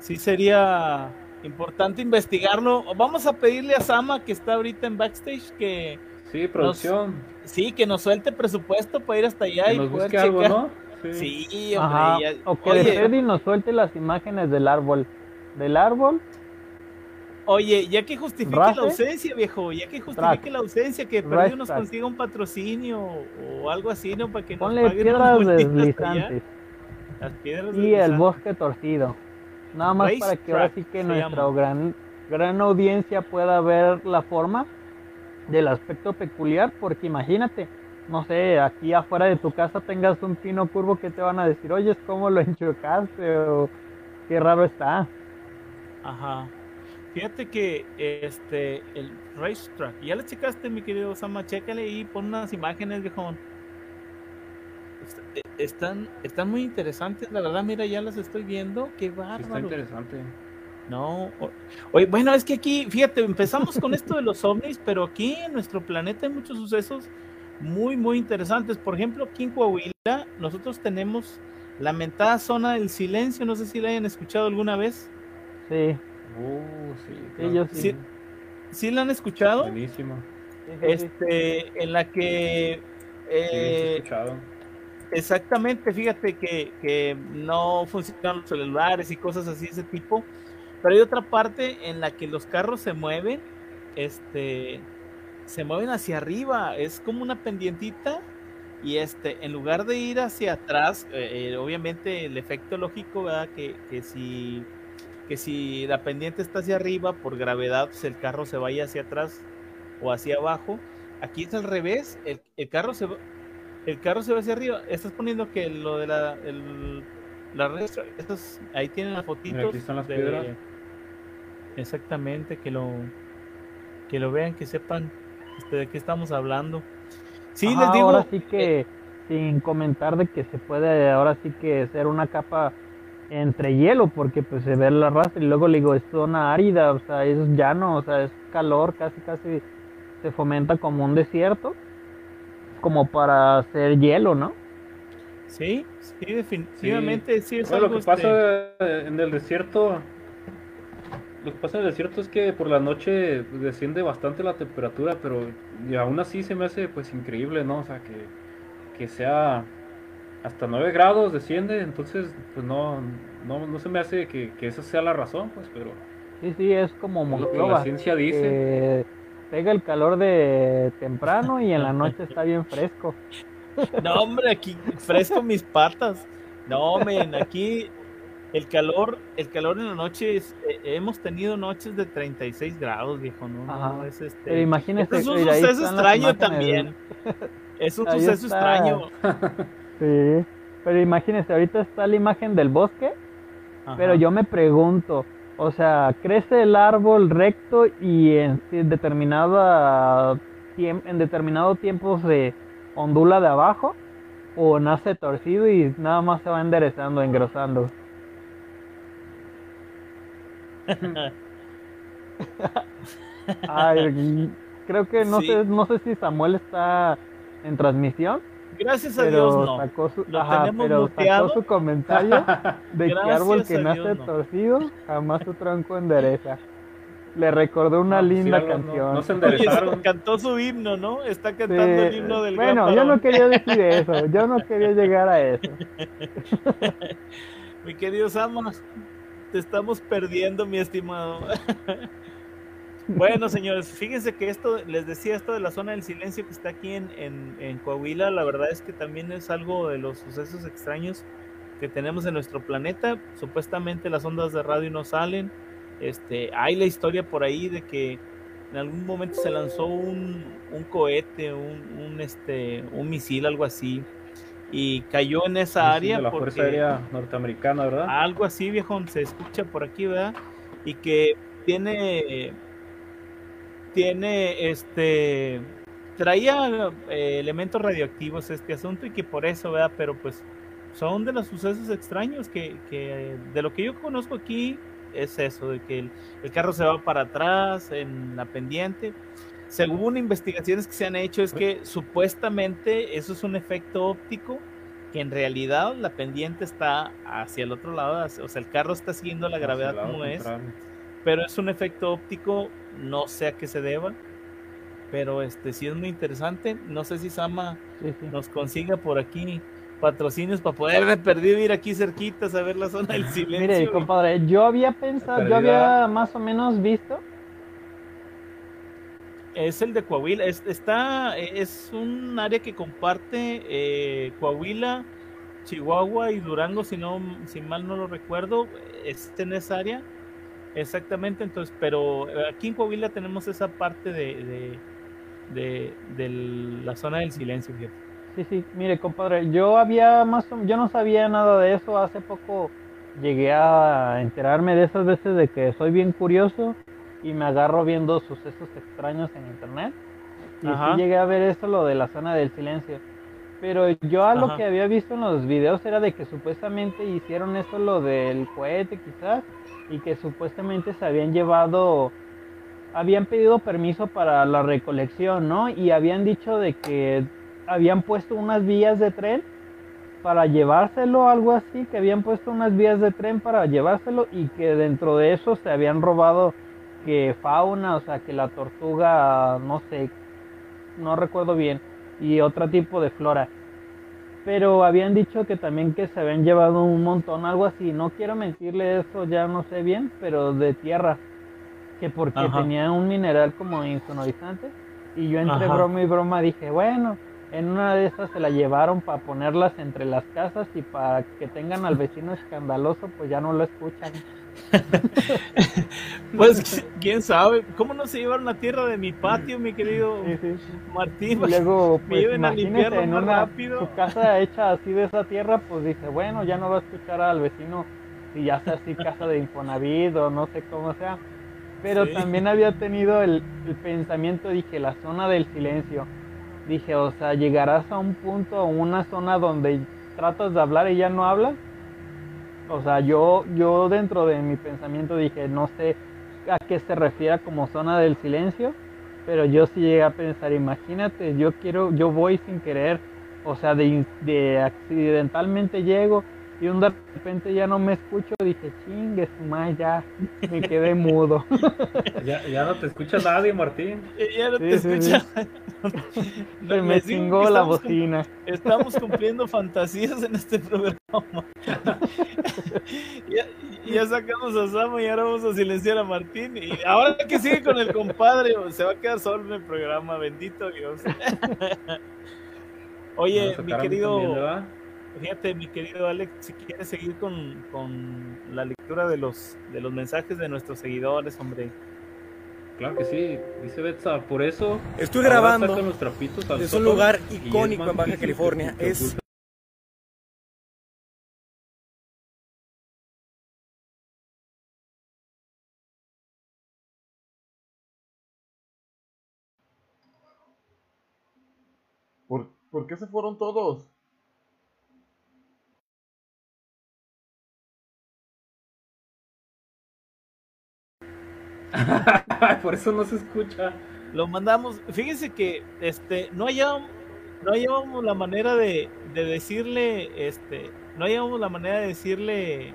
sí sería importante investigarlo. Vamos a pedirle a Sama, que está ahorita en backstage, que... Sí, producción. sí, que nos suelte presupuesto para ir hasta allá y poder checar. Algo, ¿no? Sí, hombre. O que Oye, nos suelte las imágenes del árbol. ¿Del árbol? Oye, ya que justifique la ausencia, viejo, ya que justifique la ausencia, que perdido nos consiga un patrocinio o algo así, ¿no? Para que nos Ponle piedras deslizantes. Las piedras y el bosque torcido. Nada más para que ahora sí que nuestra gran, gran audiencia pueda ver la forma del aspecto peculiar, porque imagínate, no sé, aquí afuera de tu casa tengas un pino curvo que te van a decir, oye, ¿cómo lo enchocaste? o qué raro está. Ajá. Fíjate que este el racetrack, ya le checaste mi querido Sama, chécale y pon unas imágenes, viejón. Eh, están, están muy interesantes, la verdad, mira, ya las estoy viendo, qué bárbaro. Está interesante. No, oye, bueno, es que aquí, fíjate, empezamos con esto de los ovnis, pero aquí en nuestro planeta hay muchos sucesos muy, muy interesantes. Por ejemplo, aquí en Coahuila, nosotros tenemos la mentada zona del silencio, no sé si la hayan escuchado alguna vez. Sí. Uh, sí, sí. sí. la han escuchado? Buenísimo. Este, en la que... Eh, escuchado Exactamente, fíjate que, que, no funcionan los celulares y cosas así de ese tipo. Pero hay otra parte en la que los carros se mueven, este, se mueven hacia arriba, es como una pendientita y este, en lugar de ir hacia atrás, eh, eh, obviamente el efecto lógico, ¿verdad? Que, que si que si la pendiente está hacia arriba por gravedad, pues el carro se vaya hacia atrás o hacia abajo. Aquí es al revés, el, el carro se el carro se va hacia arriba. Estás poniendo que lo de la, el, la red, ahí tienen las fotitos. aquí están las piedras. Exactamente, que lo, que lo vean, que sepan este, de qué estamos hablando. Sí, les digo. Ahora sí que, eh, sin comentar de que se puede, ahora sí que ser una capa entre hielo, porque pues se ve la raza y luego le digo, es zona árida, o sea, es llano, o sea, es calor, casi, casi se fomenta como un desierto como para hacer hielo, ¿no? Sí, sí, definitivamente sí, es algo, Lo que pasa este en el desierto, lo que pasa en el desierto es que por la noche desciende bastante la temperatura, pero aún así se me hace pues increíble, ¿no? O sea, que, que sea hasta 9 grados desciende, entonces pues no, no, no se me hace que, que, esa sea la razón, pues, pero... Sí, sí, es como Monclova. La ciencia dice. pega el calor de temprano y en la noche está bien fresco. No, hombre, aquí fresco mis patas. No, men, aquí el calor, el calor en la noche es, eh, hemos tenido noches de 36 grados, viejo, ¿no? es este. Pero imagínese, es un suceso extraño también. Es un suceso extraño. Sí. Pero imagínese, ahorita está la imagen del bosque, pero yo me pregunto, o sea, crece el árbol recto y en determinada en determinado tiempo se ondula de abajo o nace torcido y nada más se va enderezando, engrosando. Ay, creo que no sé, no sé si Samuel está en transmisión. Gracias a Dios no. Sacó su, pero sacó su comentario de que árbol que nace torcido jamás su tronco endereza. Le recordó una linda canción. No, se enderezaron. cantó su himno, ¿no? Está cantando el himno del Bueno, yo no quería decir eso. Yo no quería llegar a eso. mi querido Samas, te estamos perdiendo, mi estimado. Bueno, señores, fíjense que esto, les decía esto de la zona del silencio que está aquí en, en, Coahuila, la verdad es que también es algo de los sucesos extraños que tenemos en nuestro planeta. Supuestamente las ondas de radio no salen. Este, hay la historia por ahí de que en algún momento se lanzó un, un cohete, un, un, este, un misil, algo así, y cayó en esa área. la Fuerza Aérea Norteamericana, ¿verdad? Algo así, viejo, se escucha por aquí, ¿verdad? Y que tiene tiene este traía eh, elementos radioactivos este asunto y que por eso, ¿verdad? Pero pues son de los sucesos extraños que, que de lo que yo conozco aquí es eso, de que el, carro se va para atrás en la pendiente. Según investigaciones que se han hecho es que supuestamente eso es un efecto óptico que en realidad la pendiente está hacia el otro lado, o sea, el carro está siguiendo la gravedad como es, pero es un efecto óptico no sé a qué se deba, pero este sí es muy interesante. No sé si Sama nos consiga por aquí patrocinios para poder perdido ir aquí cerquitas a ver la zona del silencio. Mire, compadre, yo había pensado, yo había más o menos visto. Es el de Coahuila, es, está, es un área que comparte eh, Coahuila, Chihuahua y Durango, si no, si mal no lo recuerdo, está en esa área Exactamente, entonces, pero eh, aquí en Coahuila tenemos esa parte de, de, de, la zona del silencio. Sí, sí, mire, compadre, yo había más, yo no sabía nada de eso. Hace poco llegué a enterarme de esas veces de que soy bien curioso y me agarro viendo sucesos extraños en internet. Y sí llegué a ver eso, lo de la zona del silencio. Pero yo a lo que había visto en los videos era de que supuestamente hicieron eso, lo del cohete quizás, y que supuestamente se habían llevado, habían pedido permiso para la recolección, ¿no? Y habían dicho de que habían puesto unas vías de tren para llevárselo, algo así, que habían puesto unas vías de tren para llevárselo y que dentro de eso se habían robado que fauna, o sea, que la tortuga, no sé, no recuerdo bien, y otro tipo de flora pero habían dicho que también que se habían llevado un montón, algo así, no quiero mentirle eso, ya no sé bien, pero de tierra, que porque tenía un mineral como insonorizante, y yo entre broma y broma dije, bueno, en una de esas se la llevaron para ponerlas entre las casas y para que tengan al vecino escandaloso, pues ya no lo escuchan. pues quién sabe, ¿cómo no se llevaron la tierra de mi patio, mi querido Martín? luego, pues, imagínese en una, rápido. su casa hecha así de esa tierra, pues dice, bueno, ya no va a escuchar al vecino si ya sea así casa de Infonavit o no sé cómo sea. Pero también había tenido el, el pensamiento, dije, la zona del silencio. Dije, o sea, llegarás a un punto, a una zona donde tratas de hablar y ya no hablas o sea, yo, yo dentro de mi pensamiento dije, no sé a qué se refiere como zona del silencio, pero yo sí llegué a pensar, imagínate, yo quiero, yo voy sin querer o sea, de, de accidentalmente llego y un de repente ya no me escucho, dije, chingue su madre, ya me quedé mudo. ya, ya no te escucha nadie, Martín. Ya no te escucha. Se me chingó la bocina. estamos cumpliendo fantasías en este programa. ya, ya, sacamos a Samo y ahora vamos a silenciar a Martín. Y ahora que sigue con el compadre, se va a quedar solo en el programa, bendito Dios. Oye, mi querido. Fíjate, mi querido Alex, si quieres seguir con, con, la lectura de los, de los mensajes de nuestros seguidores, hombre. Claro que sí, dice Betsa, por eso... Estoy grabando. Es un lugar icónico en Baja California. Es ¿Por, ¿Por qué se fueron todos? Por eso no se escucha. Lo mandamos. Fíjense que este no hallábamos, no la manera de, de decirle, este, no hallábamos la manera de decirle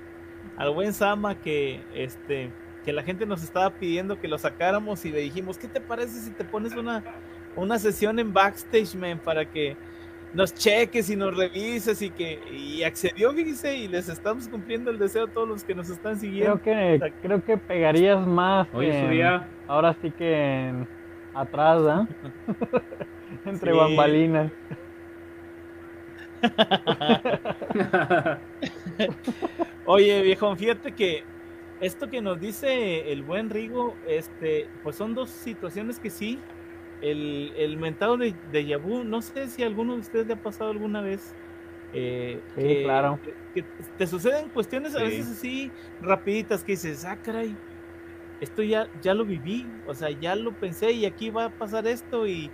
al buen Sama que este que la gente nos estaba pidiendo que lo sacáramos y le dijimos, ¿qué te parece si te pones una, una sesión en backstage, man, para que nos cheques y nos revises y que y accedió, fíjese, y les estamos cumpliendo el deseo a todos los que nos están siguiendo. Creo que, creo que pegarías más. ahora sí que atrás, ¿ah? Entre bambalinas. Oye, viejo, fíjate que esto que nos dice el buen Rigo, este, pues son dos situaciones que sí, el, el mentado de, de Yabu, no sé si a alguno de ustedes le ha pasado alguna vez. Eh, sí, claro. Que, te suceden cuestiones a veces así rapiditas que dices, ah, caray, esto ya, ya lo viví, o sea, ya lo pensé y aquí va a pasar esto y,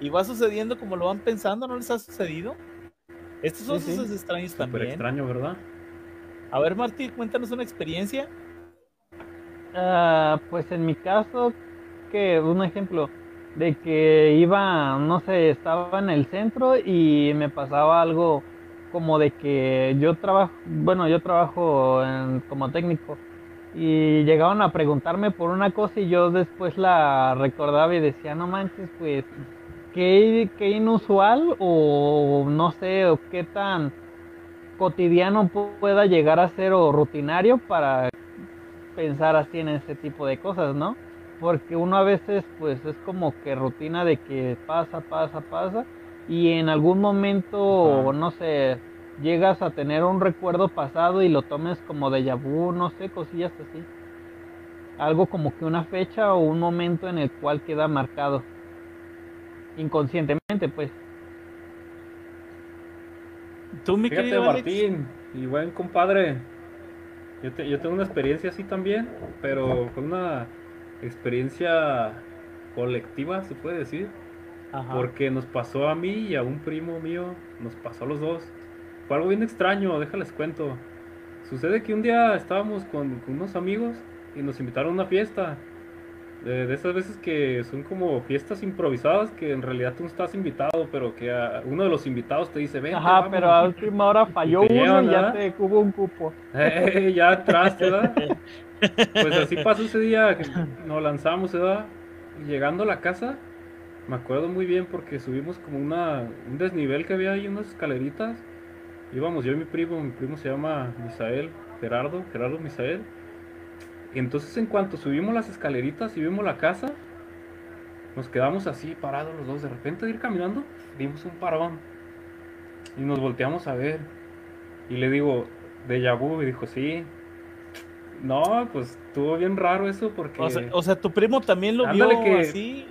y va sucediendo como lo van pensando, ¿no les ha sucedido? Estos son esos extraños también. extraño, ¿verdad? A ver, Martín, cuéntanos una experiencia. Uh, pues en mi caso, que un ejemplo, de que iba, no sé, estaba en el centro y me pasaba algo como de que yo trabajo, bueno, yo trabajo como técnico y llegaban a preguntarme por una cosa y yo después la recordaba y decía, no manches, pues, qué, qué inusual o no sé, o qué tan cotidiano pueda llegar a ser o rutinario para pensar así en ese tipo de cosas, ¿no? Porque uno a veces pues es como que rutina de que pasa, pasa, pasa y en algún momento, no sé, llegas a tener un recuerdo pasado y lo tomes como de vu, no sé, cosillas así. Algo como que una fecha o un momento en el cual queda marcado. Inconscientemente, pues. Tú, mi Fíjate, querido Martín, y buen compadre. Yo, yo tengo una experiencia así también, pero con una experiencia colectiva, se puede decir. Porque nos pasó a mí y a un primo mío, nos pasó a los dos. Fue algo bien extraño, déjales cuento. Sucede que un día estábamos con, unos amigos y nos invitaron a una fiesta. De, esas veces que son como fiestas improvisadas que en realidad tú no estás invitado, pero que uno de los invitados te dice, ven. Ajá, pero a última hora falló uno y ya te hubo un cupo. Eh, ya atrás, ¿verdad? Pues así pasó ese día, que nos lanzamos, ¿verdad? Y llegando a la casa, me acuerdo muy bien porque subimos como una, un desnivel que había ahí, unas escaleritas. Íbamos yo y mi primo, mi primo se llama Misael, Gerardo, Gerardo Misael. Y entonces en cuanto subimos las escaleritas y vimos la casa, nos quedamos así parados los dos. De repente de ir caminando, dimos un parón. Y nos volteamos a ver. Y le digo, de vu, y dijo, sí, no, pues estuvo bien raro eso porque... O sea, tu primo también lo vio así.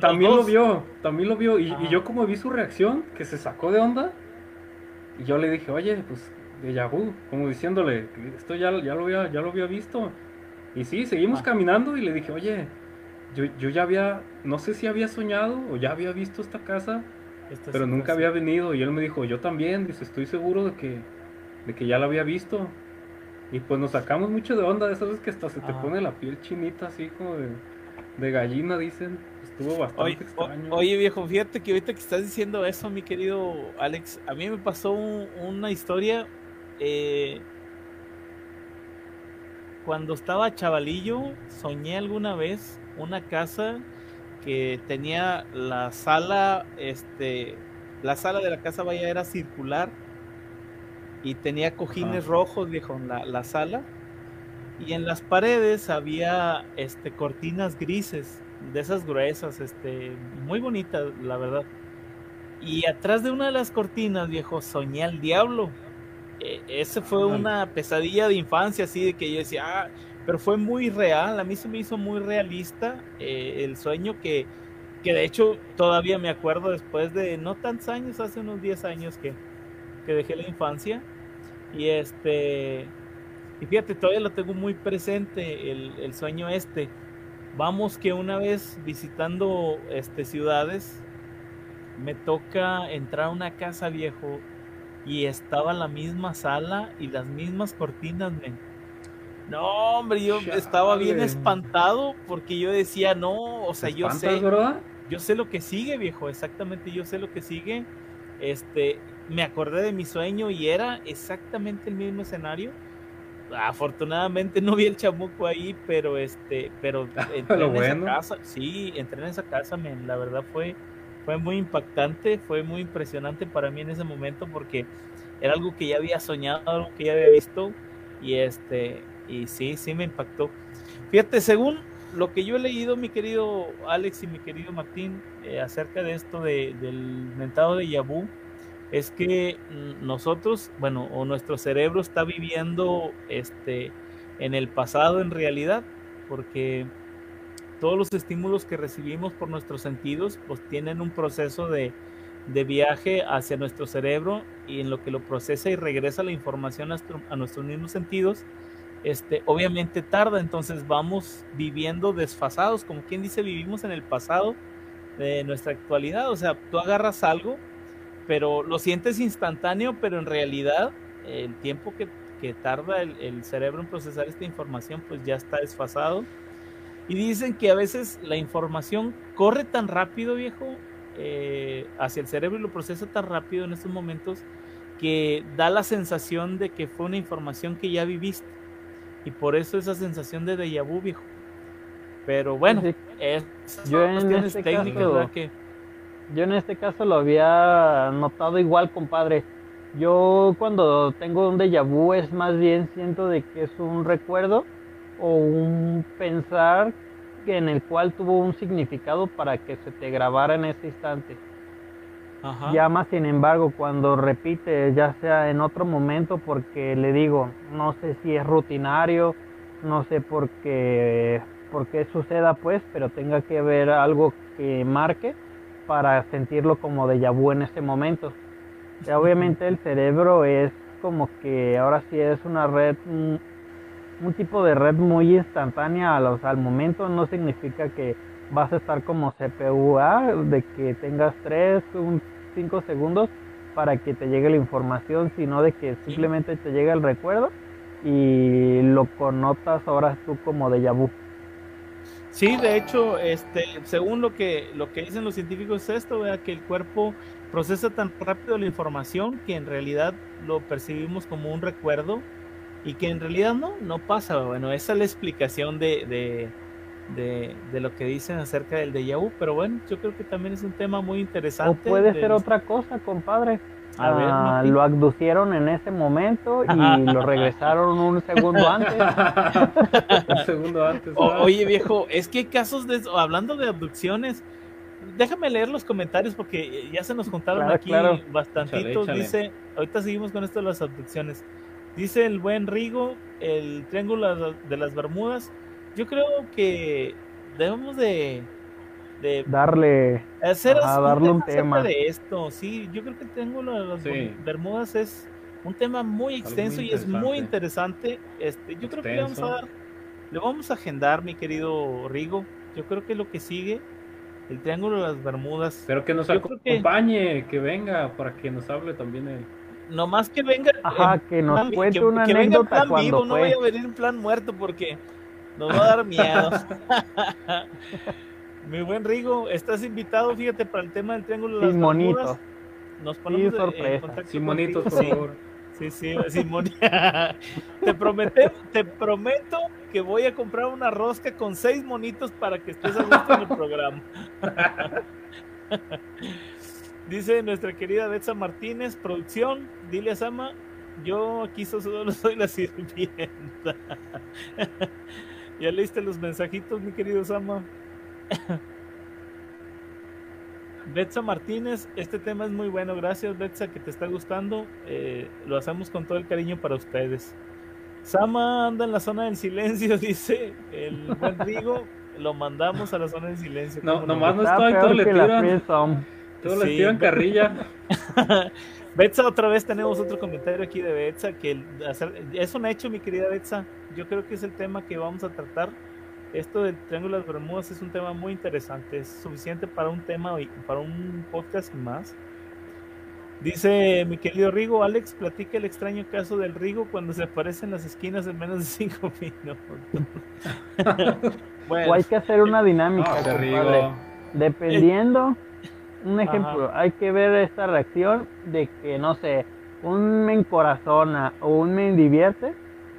También lo vio, también lo vio. Y, yo como vi su reacción, que se sacó de onda, y yo le dije, oye, pues de Yahoo, como diciéndole, esto ya, ya, lo, había, ya lo había visto. Y sí, seguimos ah. caminando y le dije, oye, yo, yo ya había, no sé si había soñado o ya había visto esta casa, pero nunca había venido. Y él me dijo, yo también, dice, estoy seguro de que, de que ya la había visto. Y pues nos sacamos mucho de onda de esas veces que hasta se te pone la piel chinita, así como de, gallina, dicen. estuvo bastante extraño. oye, viejo, fíjate que ahorita que estás diciendo eso, mi querido Alex, a mí me pasó una historia. Eh, cuando estaba chavalillo, soñé alguna vez una casa que tenía la sala, este, la sala de la casa vaya era circular y tenía cojines rojos, viejo, en la, la, sala. Y en las paredes había este, cortinas grises, de esas gruesas, este, muy bonitas, la verdad. Y atrás de una de las cortinas, viejo, soñé al diablo. E, ese fue una pesadilla de infancia, así de que yo decía, ah, pero fue muy real, a mí se me hizo muy realista eh, el sueño que, que de hecho todavía me acuerdo después de no tantos años, hace unos 10 años que, que dejé la infancia. Y este, y fíjate, todavía lo tengo muy presente, el, el sueño este. Vamos que una vez visitando este, ciudades, me toca entrar a una casa viejo y estaba la misma sala y las mismas cortinas, No, hombre, yo estaba bien espantado porque yo decía, no, o sea, yo sé, yo sé lo que sigue, viejo, exactamente, yo sé lo que sigue. Este, me acordé de mi sueño y era exactamente el mismo escenario. Afortunadamente no vi el chamuco ahí, pero este, pero entré en esa casa, sí, entré en esa casa, men, la verdad fue, fue muy impactante, fue muy impresionante para mí en ese momento porque era algo que ya había soñado, algo que ya había visto y este, y sí, sí me impactó. Fíjate, según lo que yo he leído, mi querido Alex y mi querido Martín, eh, acerca de esto de, del mentado de Yabu, es que nosotros, bueno, o nuestro cerebro está viviendo este, en el pasado en realidad, porque todos los estímulos que recibimos por nuestros sentidos, pues tienen un proceso de, de viaje hacia nuestro cerebro y en lo que lo procesa y regresa la información a, nuestros mismos sentidos, este, obviamente tarda, entonces vamos viviendo desfasados, como quien dice, vivimos en el pasado de nuestra actualidad, o sea, tú agarras algo, pero lo sientes instantáneo, pero en realidad el tiempo que, que tarda el, el, cerebro en procesar esta información, pues ya está desfasado. Y dicen que a veces la información corre tan rápido, viejo, eh, hacia el cerebro y lo procesa tan rápido en estos momentos que da la sensación de que fue una información que ya viviste y por eso esa sensación de déjà vu, viejo. Pero bueno, es yo en este técnicas, que... Yo en este caso lo había notado igual, compadre. Yo cuando tengo un déjà vu es más bien siento de que es un recuerdo o un pensar en el cual tuvo un significado para que se te grabara en ese instante. Ya más sin embargo, cuando repite, ya sea en otro momento, porque le digo, no sé si es rutinario, no sé por qué, por qué suceda pues, pero tenga que haber algo que marque para sentirlo como de vu en ese momento. Ya obviamente el cerebro es como que ahora sí es una red, un, tipo de red muy instantánea al momento, no significa que vas a estar como CPU de que tengas 3, 5 segundos para que te llegue la información, sino de que simplemente te llega el recuerdo y lo connotas ahora tú como de vu. Sí, de hecho, este, según lo que, lo que dicen los científicos es esto, vea que el cuerpo procesa tan rápido la información que en realidad lo percibimos como un recuerdo y que en realidad no, no pasa. Bueno, esa es la explicación de, de, de, lo que dicen acerca del déjà vu, pero bueno, yo creo que también es un tema muy interesante. O puede ser otra cosa, compadre. A ver, ah, lo abducieron en ese momento y lo regresaron un segundo antes. un segundo antes. oye, viejo, es que hay casos de hablando de abducciones. Déjame leer los comentarios porque ya se nos contaron aquí bastantitos. Dice, ahorita seguimos con esto de las abducciones. Dice el buen Rigo, el triángulo de las Bermudas. Yo creo que debemos de darle hacer darle un tema. de esto. Sí yo creo que tengo las Bermudas es un tema muy extenso y es muy interesante. este yo creo que le vamos a dar le vamos a agendar mi querido Rigo. Yo creo que lo que sigue el triángulo de las Bermudas. Pero que nos acompañe que... venga para que nos hable también él. no más que venga Ajá, que nos cuente una anécdota cuando vivo, no voy a venir en plan muerto porque nos va a dar miedo Mi buen Rigo, estás invitado, fíjate, para el tema del triángulo de las Simonito. Bermudas. Nos ponemos Sí, en- en sorpresa. contacto Simonito, por favor. Sí, sí, sí, Simón. te, promete- te prometo que voy a comprar una rosca con seis monitos para que estés a gusto en el programa. Dice nuestra querida Betsa Martínez, producción, dile a Sama, yo aquí so- solo soy la sirvienta. ¿Ya leíste los mensajitos, mi querido Sama? Betsa Martínez, este tema es muy bueno. Gracias, Betsa, que te está gustando. Eh, lo hacemos con todo el cariño para ustedes. Sama anda en la zona del silencio, dice el buen Rigo. Lo mandamos a la zona del silencio. No, ¿cómo nomás no estoy, todo le tiran. Todos le Sí, tiran ve- carrilla. Betsa, otra vez tenemos otro comentario aquí de Betsa, que es un hecho, mi querida Betsa. Yo creo que es el tema que vamos a tratar. Esto del Triángulo de las Bermudas es un tema muy interesante. Es suficiente para un tema y para un podcast y más. Dice mi querido Rigo, Alex, platica el extraño caso del Rigo cuando se aparece en las esquinas en menos de cinco minutos. bueno, O hay que hacer una dinámica, No, compadre. rico. Un ejemplo, hay que ver esta reacción de que, no sé, un me encorazona o un me divierte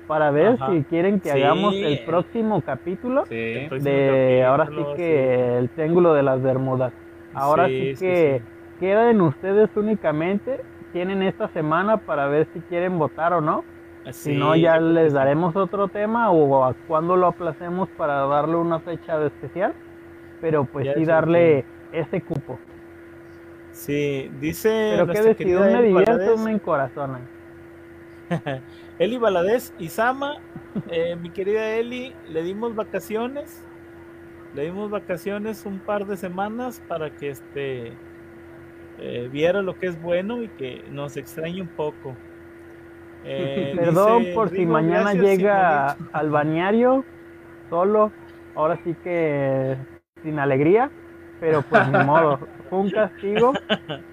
para ver Ajá. si quieren que Sí. hagamos el próximo capítulo Sí. el próximo de ahora sí que el triángulo de las Bermudas. Ahora sí, Sí, sí, que sí. queden ustedes únicamente, tienen esta semana para ver si quieren votar o no. Si no, ya les daremos otro tema o a cuándo lo aplacemos para darle una fecha de especial. Pero pues Ya sí darle ese cupo. Sí, dice. Pero qué me Eli divierte Valadez. o me encorazona. Eli Valadez y Sama, eh, mi querida Eli, le dimos vacaciones, le dimos vacaciones un par de semanas para que este eh, viera lo que es bueno y que nos extrañe un poco. Eh, Perdón dice por si mañana llega al balneario solo. Ahora sí que sin alegría. Pero pues ni modo. Fue un castigo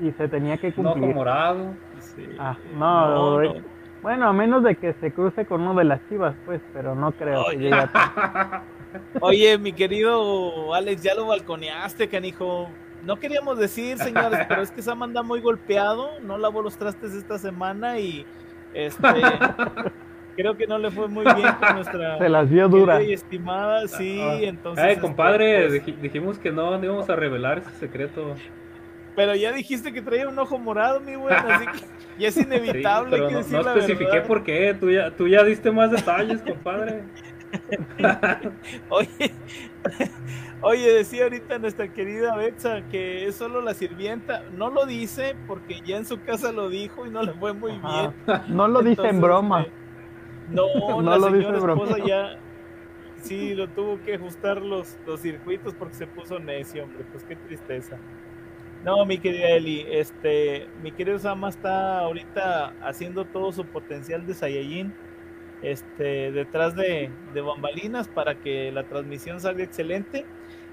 y se tenía que cumplir. morado. Sí. Ah, no, No, eh, no. Bueno, a menos de que se cruce con uno de las chivas, pues, pero no creo que Oye. llegue a Oye, mi querido Alex, ya lo balconeaste, canijo. No queríamos decir, señores, pero es que Sam anda muy golpeado, no lavó los trastes esta semana y este creo que no le fue muy bien con nuestra Se las vio querida dura. y estimada, sí, Ah. entonces. Eh, este, compadre, pues, dij- dijimos que no, no íbamos a revelar ese secreto. pero ya dijiste que traía un ojo morado, mi güey, así que ya es Sí, inevitable pero que no, decir no la especifiqué verdad. por qué. Tú ya, tú ya diste más detalles, compadre. Oye, oye, decía ahorita nuestra querida Betsa que es solo la sirvienta. No lo dice porque ya en su casa lo dijo y no le fue muy Ajá. bien. No lo dice en broma. eh, no, No la lo señora broma. esposa ya sí lo tuvo que ajustar los, los circuitos porque se puso necio, hombre. Pues qué tristeza. No, mi querida Eli, este, mi querido Sama está ahorita haciendo todo su potencial de Saiyajin, este, detrás de, de bambalinas para que la transmisión salga excelente.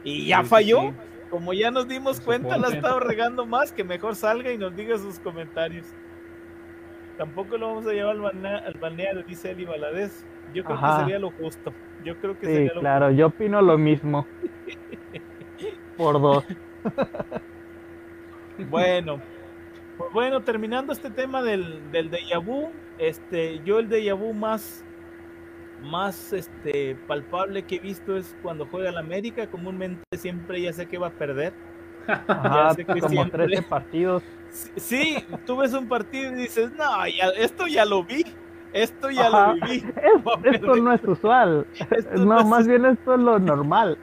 Y ya Sí, falló, sí. como ya nos dimos cuenta, la ha estado regando más, que mejor salga y nos diga sus comentarios. Tampoco lo vamos a llevar al, balnea- al balneario, dice Eli Valadez. Yo creo Ajá. que sería lo justo. Yo creo que Sí, sería lo claro, yo opino lo mismo. Por dos. Bueno, pues bueno, terminando este tema del, del déjà vu, este, yo el déjà vu más, más este, palpable que he visto es cuando juega la América, comúnmente siempre ya sé que va a perder. Ajá, como siempre. 13 partidos. Sí, tú ves un partido y dices, no, ya, esto ya lo vi, esto ya Ajá. lo viví. Es- esto no es usual. Esto No, no es más bien esto es lo normal.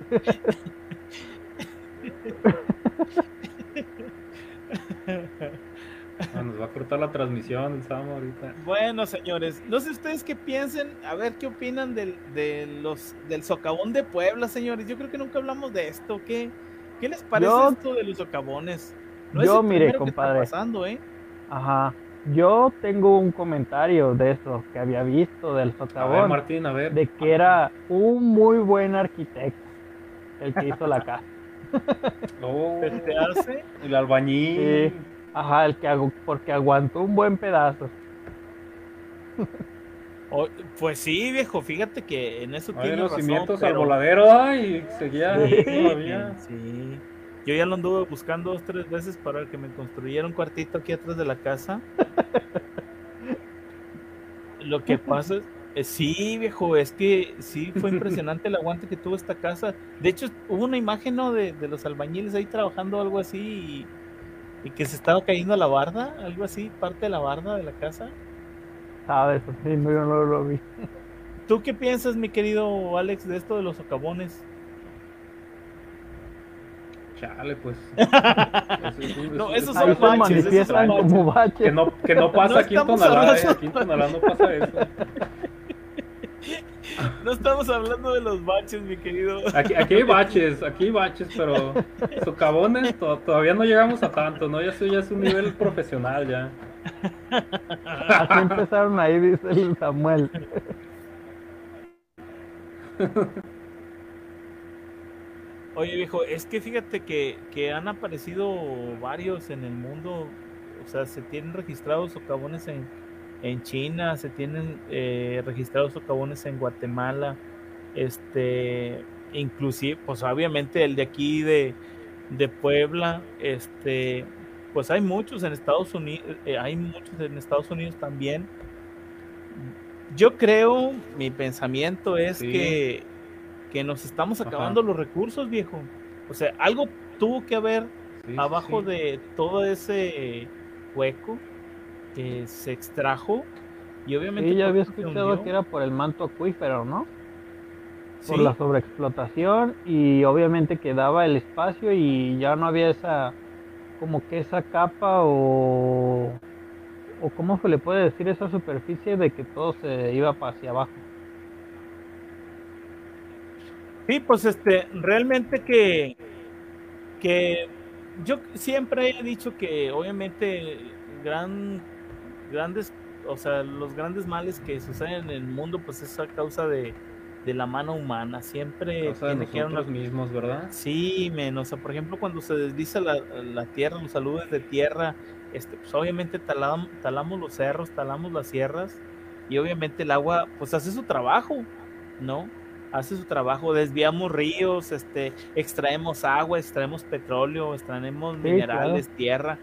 Ah, Nos va a cortar la transmisión el Samo ahorita. Bueno, señores, no sé ustedes qué piensen, a ver qué opinan del, de los, del socavón de Puebla, señores. Yo creo que nunca hablamos de esto. ¿Qué, qué les parece Yo- esto de los socavones? yo, el mire, primero que está compadre. pasando, ¿eh? Ajá. Yo tengo un comentario de eso que había visto del A ver, socavón. Martín, a ver. de que era un muy buen arquitecto el que hizo la casa. Oh, Este hace. el albañil. Sí. Ajá, el que agu- porque aguantó un buen pedazo. pues sí, viejo, fíjate que en eso tiene los cimientos al voladero y seguía todavía. Sí. Yo ya lo anduve buscando dos, tres veces para que me construyera un cuartito aquí atrás de la casa. lo que pasa es, eh, sí, viejo, es que sí fue impresionante el aguante que tuvo esta casa. De hecho, hubo una imagen ¿no? de, los albañiles ahí trabajando algo así y, que se estaba cayendo la barda, algo así, parte de la barda de la casa. Ah, eso sí, no, yo no lo vi. ¿Tú qué piensas, mi querido Alex, de esto de los socavones? Chale, pues. no, esos son baches. como baches. Que no, que no pasa aquí en Tonalá, eh, aquí en Tonalá no pasa eso. No estamos hablando de los baches, mi querido. Aquí, aquí hay baches, aquí hay baches, pero socavones todavía no llegamos a tanto, ¿no? Ya, ya es un nivel profesional ya. Así empezaron ahí, dice el Samuel. Oye, viejo, es que fíjate que, que, han aparecido varios en el mundo. O sea, se tienen registrados socavones en, en China, se tienen eh, registrados socavones en Guatemala. Este, inclusive, pues obviamente el de aquí de, de Puebla, este, pues hay muchos en Estados Unidos, eh, hay muchos en Estados Unidos también. Yo creo, mi pensamiento es que que nos estamos acabando los recursos, viejo. O sea, algo tuvo que haber abajo de todo ese hueco que se extrajo y obviamente... Sí, ya había escuchado que era por el manto acuífero, ¿no? Por la sobreexplotación y obviamente quedaba el espacio y ya no había esa, como que esa capa o, o cómo se le puede decir esa superficie de que todo se iba hacia abajo. Sí, pues este, realmente que, que yo siempre he dicho que obviamente gran, grandes, o sea, los grandes males que suceden en el mundo, pues es a causa de, la mano humana. Siempre tiene que mismos, ¿verdad? Sí, men, o sea, por ejemplo, cuando se desliza la, la tierra, los saludes de tierra, este, pues obviamente talamos, talamos los cerros, talamos las sierras y obviamente el agua, pues hace su trabajo, ¿no? hace su trabajo, desviamos ríos, este, extraemos agua, extraemos petróleo, extraemos minerales, tierra.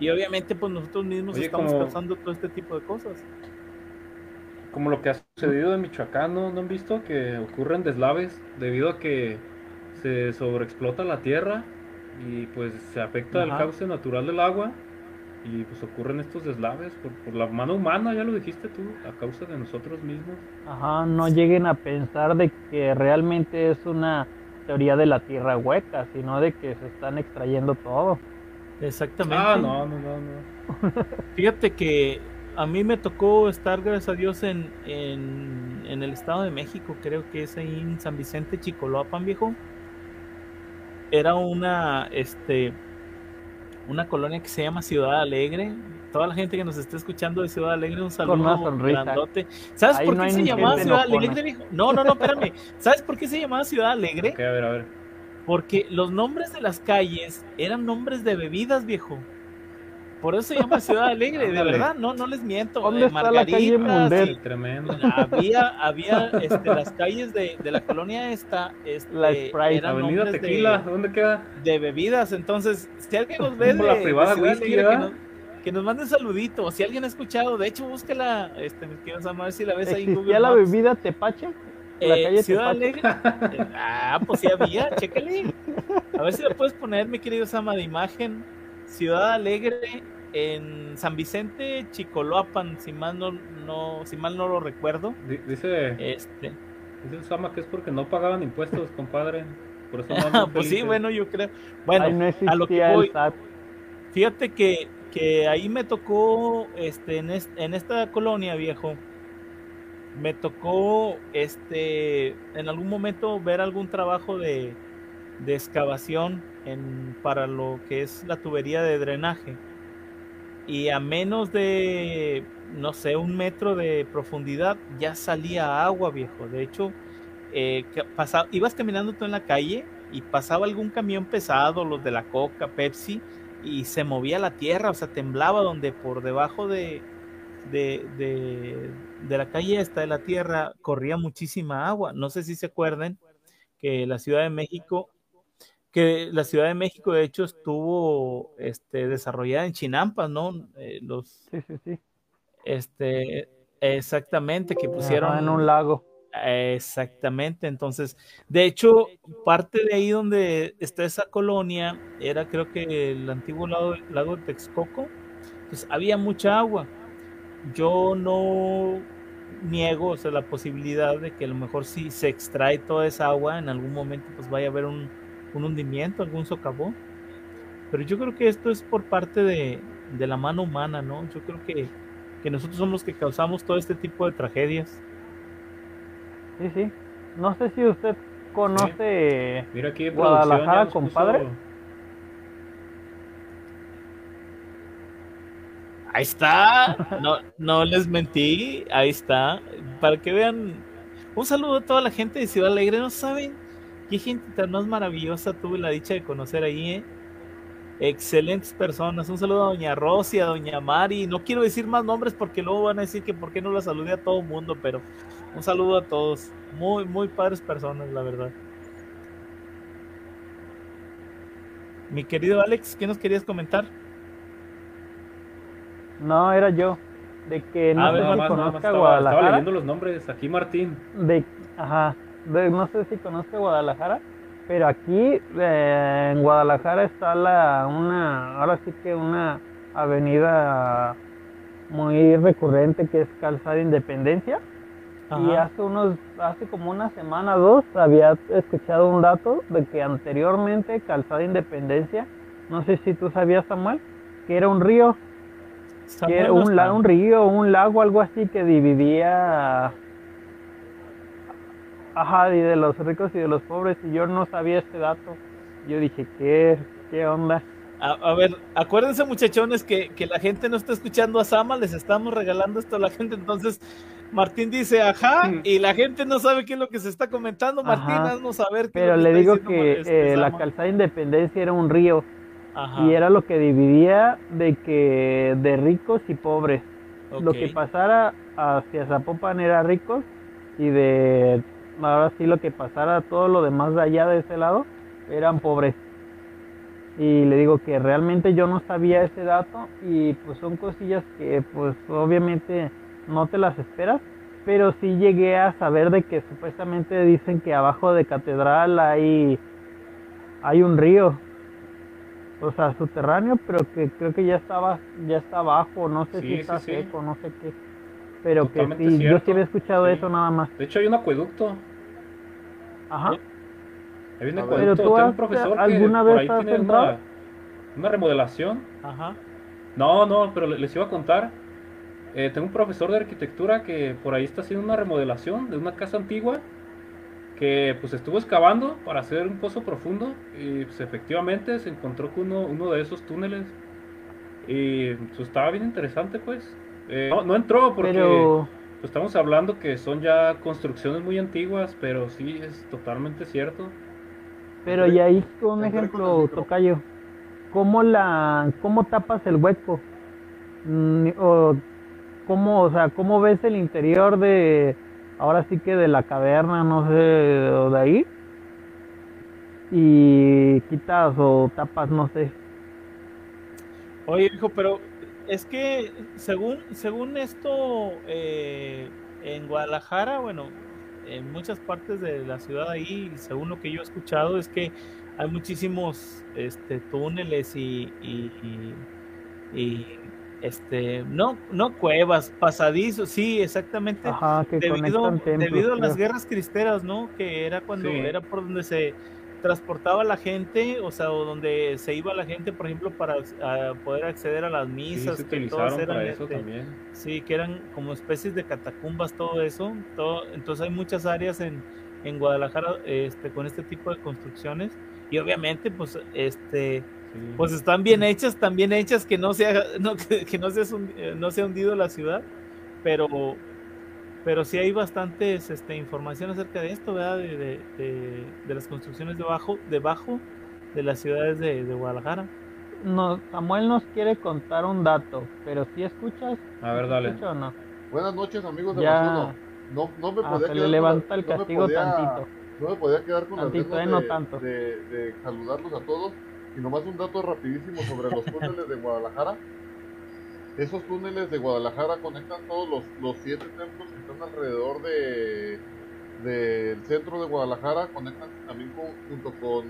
Y obviamente pues nosotros mismos estamos causando todo este tipo de cosas. Como lo que ha sucedido en Michoacán, ¿no, han visto? Que ocurren deslaves debido a que se sobreexplota la tierra y pues se afecta el cauce natural del agua y pues ocurren estos deslaves por, la mano humana, ya lo dijiste tú, a causa de nosotros mismos. Ajá, no lleguen a pensar de que realmente es una teoría de la tierra hueca, sino de que se están extrayendo todo. Exactamente. Ah, no, no, no, no. Fíjate que a mí me tocó estar, gracias a Dios, en, en, en el Estado de México, creo que es ahí en San Vicente, Chicoloapan, viejo. Era una, este, una colonia que se llama Ciudad Alegre. Toda la gente que nos está escuchando de Ciudad Alegre, un saludo grandote. ¿Sabes por qué se llamaba Ciudad Alegre, No, no, no, espérame. ¿Sabes por qué se llamaba Ciudad Alegre? a ver, a ver. Porque los nombres de las calles eran nombres de bebidas, viejo. Por eso se llama Ciudad Alegre, de verdad, no, no les miento. ¿Dónde está la calle tremendo. Había, había este, las calles de, de la colonia esta, este, la Sprite. Eran Avenida Tequila, ¿dónde queda? De bebidas, entonces, si alguien nos ve de, la privada whisky, que, nos, que nos mande un saludito, si alguien ha escuchado, de hecho, búsquela, este, me quiero saber si la ves ahí en Google la bebida Tepache? La eh, calle Ciudad Alegre. ah, pues sí había, chécale. A ver si lo puedes poner, mi querido Sama, de imagen. Ciudad Alegre en San Vicente, Chicoloapan, si mal no, no, si mal no lo recuerdo. Dice, este. dice Sama que es porque no pagaban impuestos, compadre. Por eso pues sí, bueno, yo creo. Bueno, a lo que voy. Fíjate que, que ahí me tocó, este, en, en esta colonia, viejo, me tocó, este, en algún momento ver algún trabajo de, de excavación en, para lo que es la tubería de drenaje y a menos de, no sé, un metro de profundidad ya salía agua, viejo. De hecho, eh, ibas caminando tú en la calle y pasaba algún camión pesado, los de la Coca, Pepsi, y se movía la tierra, o sea, temblaba donde por debajo de, de, de, la calle esta de la tierra corría muchísima agua. No sé si se acuerdan que la Ciudad de México, que la Ciudad de México de hecho estuvo este, desarrollada en Chinampas, ¿no? Eh, los, sí, sí, sí. Este, exactamente, que pusieron... en un lago. Exactamente, entonces, de hecho, parte de ahí donde está esa colonia era creo que el antiguo lago, lago de Texcoco, pues había mucha agua. Yo no niego o sea, la posibilidad de que a lo mejor si se extrae toda esa agua, en algún momento pues vaya a haber un, hundimiento, algún socavón. Pero yo creo que esto es por parte de, de la mano humana, ¿no? Yo creo que, que nosotros somos los que causamos todo este tipo de tragedias. Sí, sí. No sé si usted conoce Mira aquí Guadalajara, compadre. Ahí está. No, no les mentí. Ahí está. Para que vean. Un saludo a toda la gente de Ciudad Alegre. No saben qué gente tan más maravillosa tuve la dicha de conocer ahí, ¿eh? Excelentes personas. Un saludo a Doña Rosy, a Doña Mari. No quiero decir más nombres porque luego van a decir que por qué no la saludé a todo el mundo, pero un saludo a todos. Muy, muy padres personas, la verdad. Mi querido Alex, ¿qué nos querías comentar? No, era yo. De que no sé si conozca Guadalajara. Estaba leyendo los nombres. Aquí Martín. De, ajá. No sé si conozca Guadalajara. Pero aquí eh, en Guadalajara está la una, ahora sí que una avenida muy recurrente que es Calzada Independencia. Y hace unos, hace como una semana o dos, había escuchado un dato de que anteriormente Calzada Independencia, no sé si tú sabías, Samuel, que era un río, que era un, un río, un lago, algo así que dividía, ajá, y de los ricos y de los pobres, y yo no sabía este dato. Yo dije, ¿qué, qué onda? A, ver, acuérdense muchachones que, que, la gente no está escuchando a Sama, les estamos regalando esto a la gente, entonces Martín dice, ajá, y la gente no sabe qué es lo que se está comentando. Martín, haznos saber. Qué Pero le digo que este, eh, la calzada Independencia era un río y era lo que dividía de que de ricos y pobres. Lo que pasara hacia Zapopan era ricos y de ahora sí lo que pasara todo lo demás de allá de ese lado eran pobres. Y le digo que realmente yo no sabía ese dato y pues son cosillas que pues obviamente no te las esperas, pero sí llegué a saber de que supuestamente dicen que abajo de catedral hay, hay un río, o sea, subterráneo, pero que creo que ya estaba, ya está abajo, no sé si está seco, no sé qué, pero que sí, yo sí había escuchado eso nada más. De hecho hay un acueducto. Ajá. Hay un acueducto. Pero tú un profesor alguna vez has una, una remodelación. Ajá. No, no, pero les iba a contar eh, tengo un profesor de arquitectura que por ahí está haciendo una remodelación de una casa antigua que pues estuvo excavando para hacer un pozo profundo y pues efectivamente se encontró con uno, uno de esos túneles y pues, estaba bien interesante pues. Eh, no, entró porque pues, estamos hablando que son ya construcciones muy antiguas, pero sí es totalmente cierto. Pero y ahí un ejemplo, Tocayo, ¿cómo, la, cómo tapas el hueco? Mm, o cómo, o sea, cómo ves el interior de, ahora sí que de la caverna, no sé, de ahí, y quitas o tapas, no sé. Oye, hijo, pero es que según, según esto, eh, en Guadalajara, bueno, en muchas partes de la ciudad ahí, según lo que yo he escuchado, es que hay muchísimos este, túneles y, y este, no, no cuevas, pasadizos, sí, exactamente. debido, debido a las guerras cristeras, ¿no? Que era cuando era por donde se transportaba la gente, o sea, o donde se iba la gente, por ejemplo, para poder acceder a las misas, sí, que todas eran eso este, también. Sí, que eran como especies de catacumbas, todo eso. Todo, entonces hay muchas áreas en, en Guadalajara este, con este tipo de construcciones. Y obviamente, pues, este pues están bien hechas, tan bien hechas que no sea, no, que, no, sea, eh, no sea hundido la ciudad, pero, pero sí hay bastantes este, información acerca de esto, ¿verdad? De, de, las construcciones debajo, debajo de las ciudades de, Guadalajara. no, Samuel nos quiere contar un dato, pero si escuchas, a ver, dale. o no? Buenas noches, amigos de ya... No, no me ah, podía se le levanta el castigo no tantito. No me podía quedar con tantito, las eh, no tanto. De, de, saludarlos a todos. Y nomás un dato rapidísimo sobre los túneles de Guadalajara. Esos túneles de Guadalajara conectan todos los, los siete templos que están alrededor de del centro de Guadalajara, conectan también junto con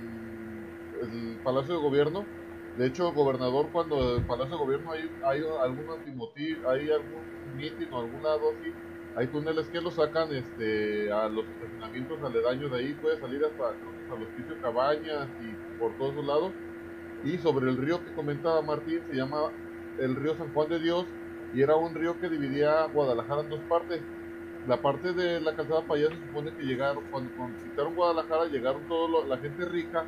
el Palacio de Gobierno. De hecho, gobernador, cuando el Palacio de Gobierno hay, hay algún hay algún mitin o alguna dosis, hay túneles que lo sacan este, a los estacionamientos aledaños de ahí, puede salir hasta a los pisos cabañas y por todos los lados. Y sobre el río que comentaba Martín, se llama el río San Juan de Dios y era un río que dividía Guadalajara en dos partes. La parte de la calzada para allá se supone que llegaron, cuando conquistaron Guadalajara, llegaron toda la gente rica,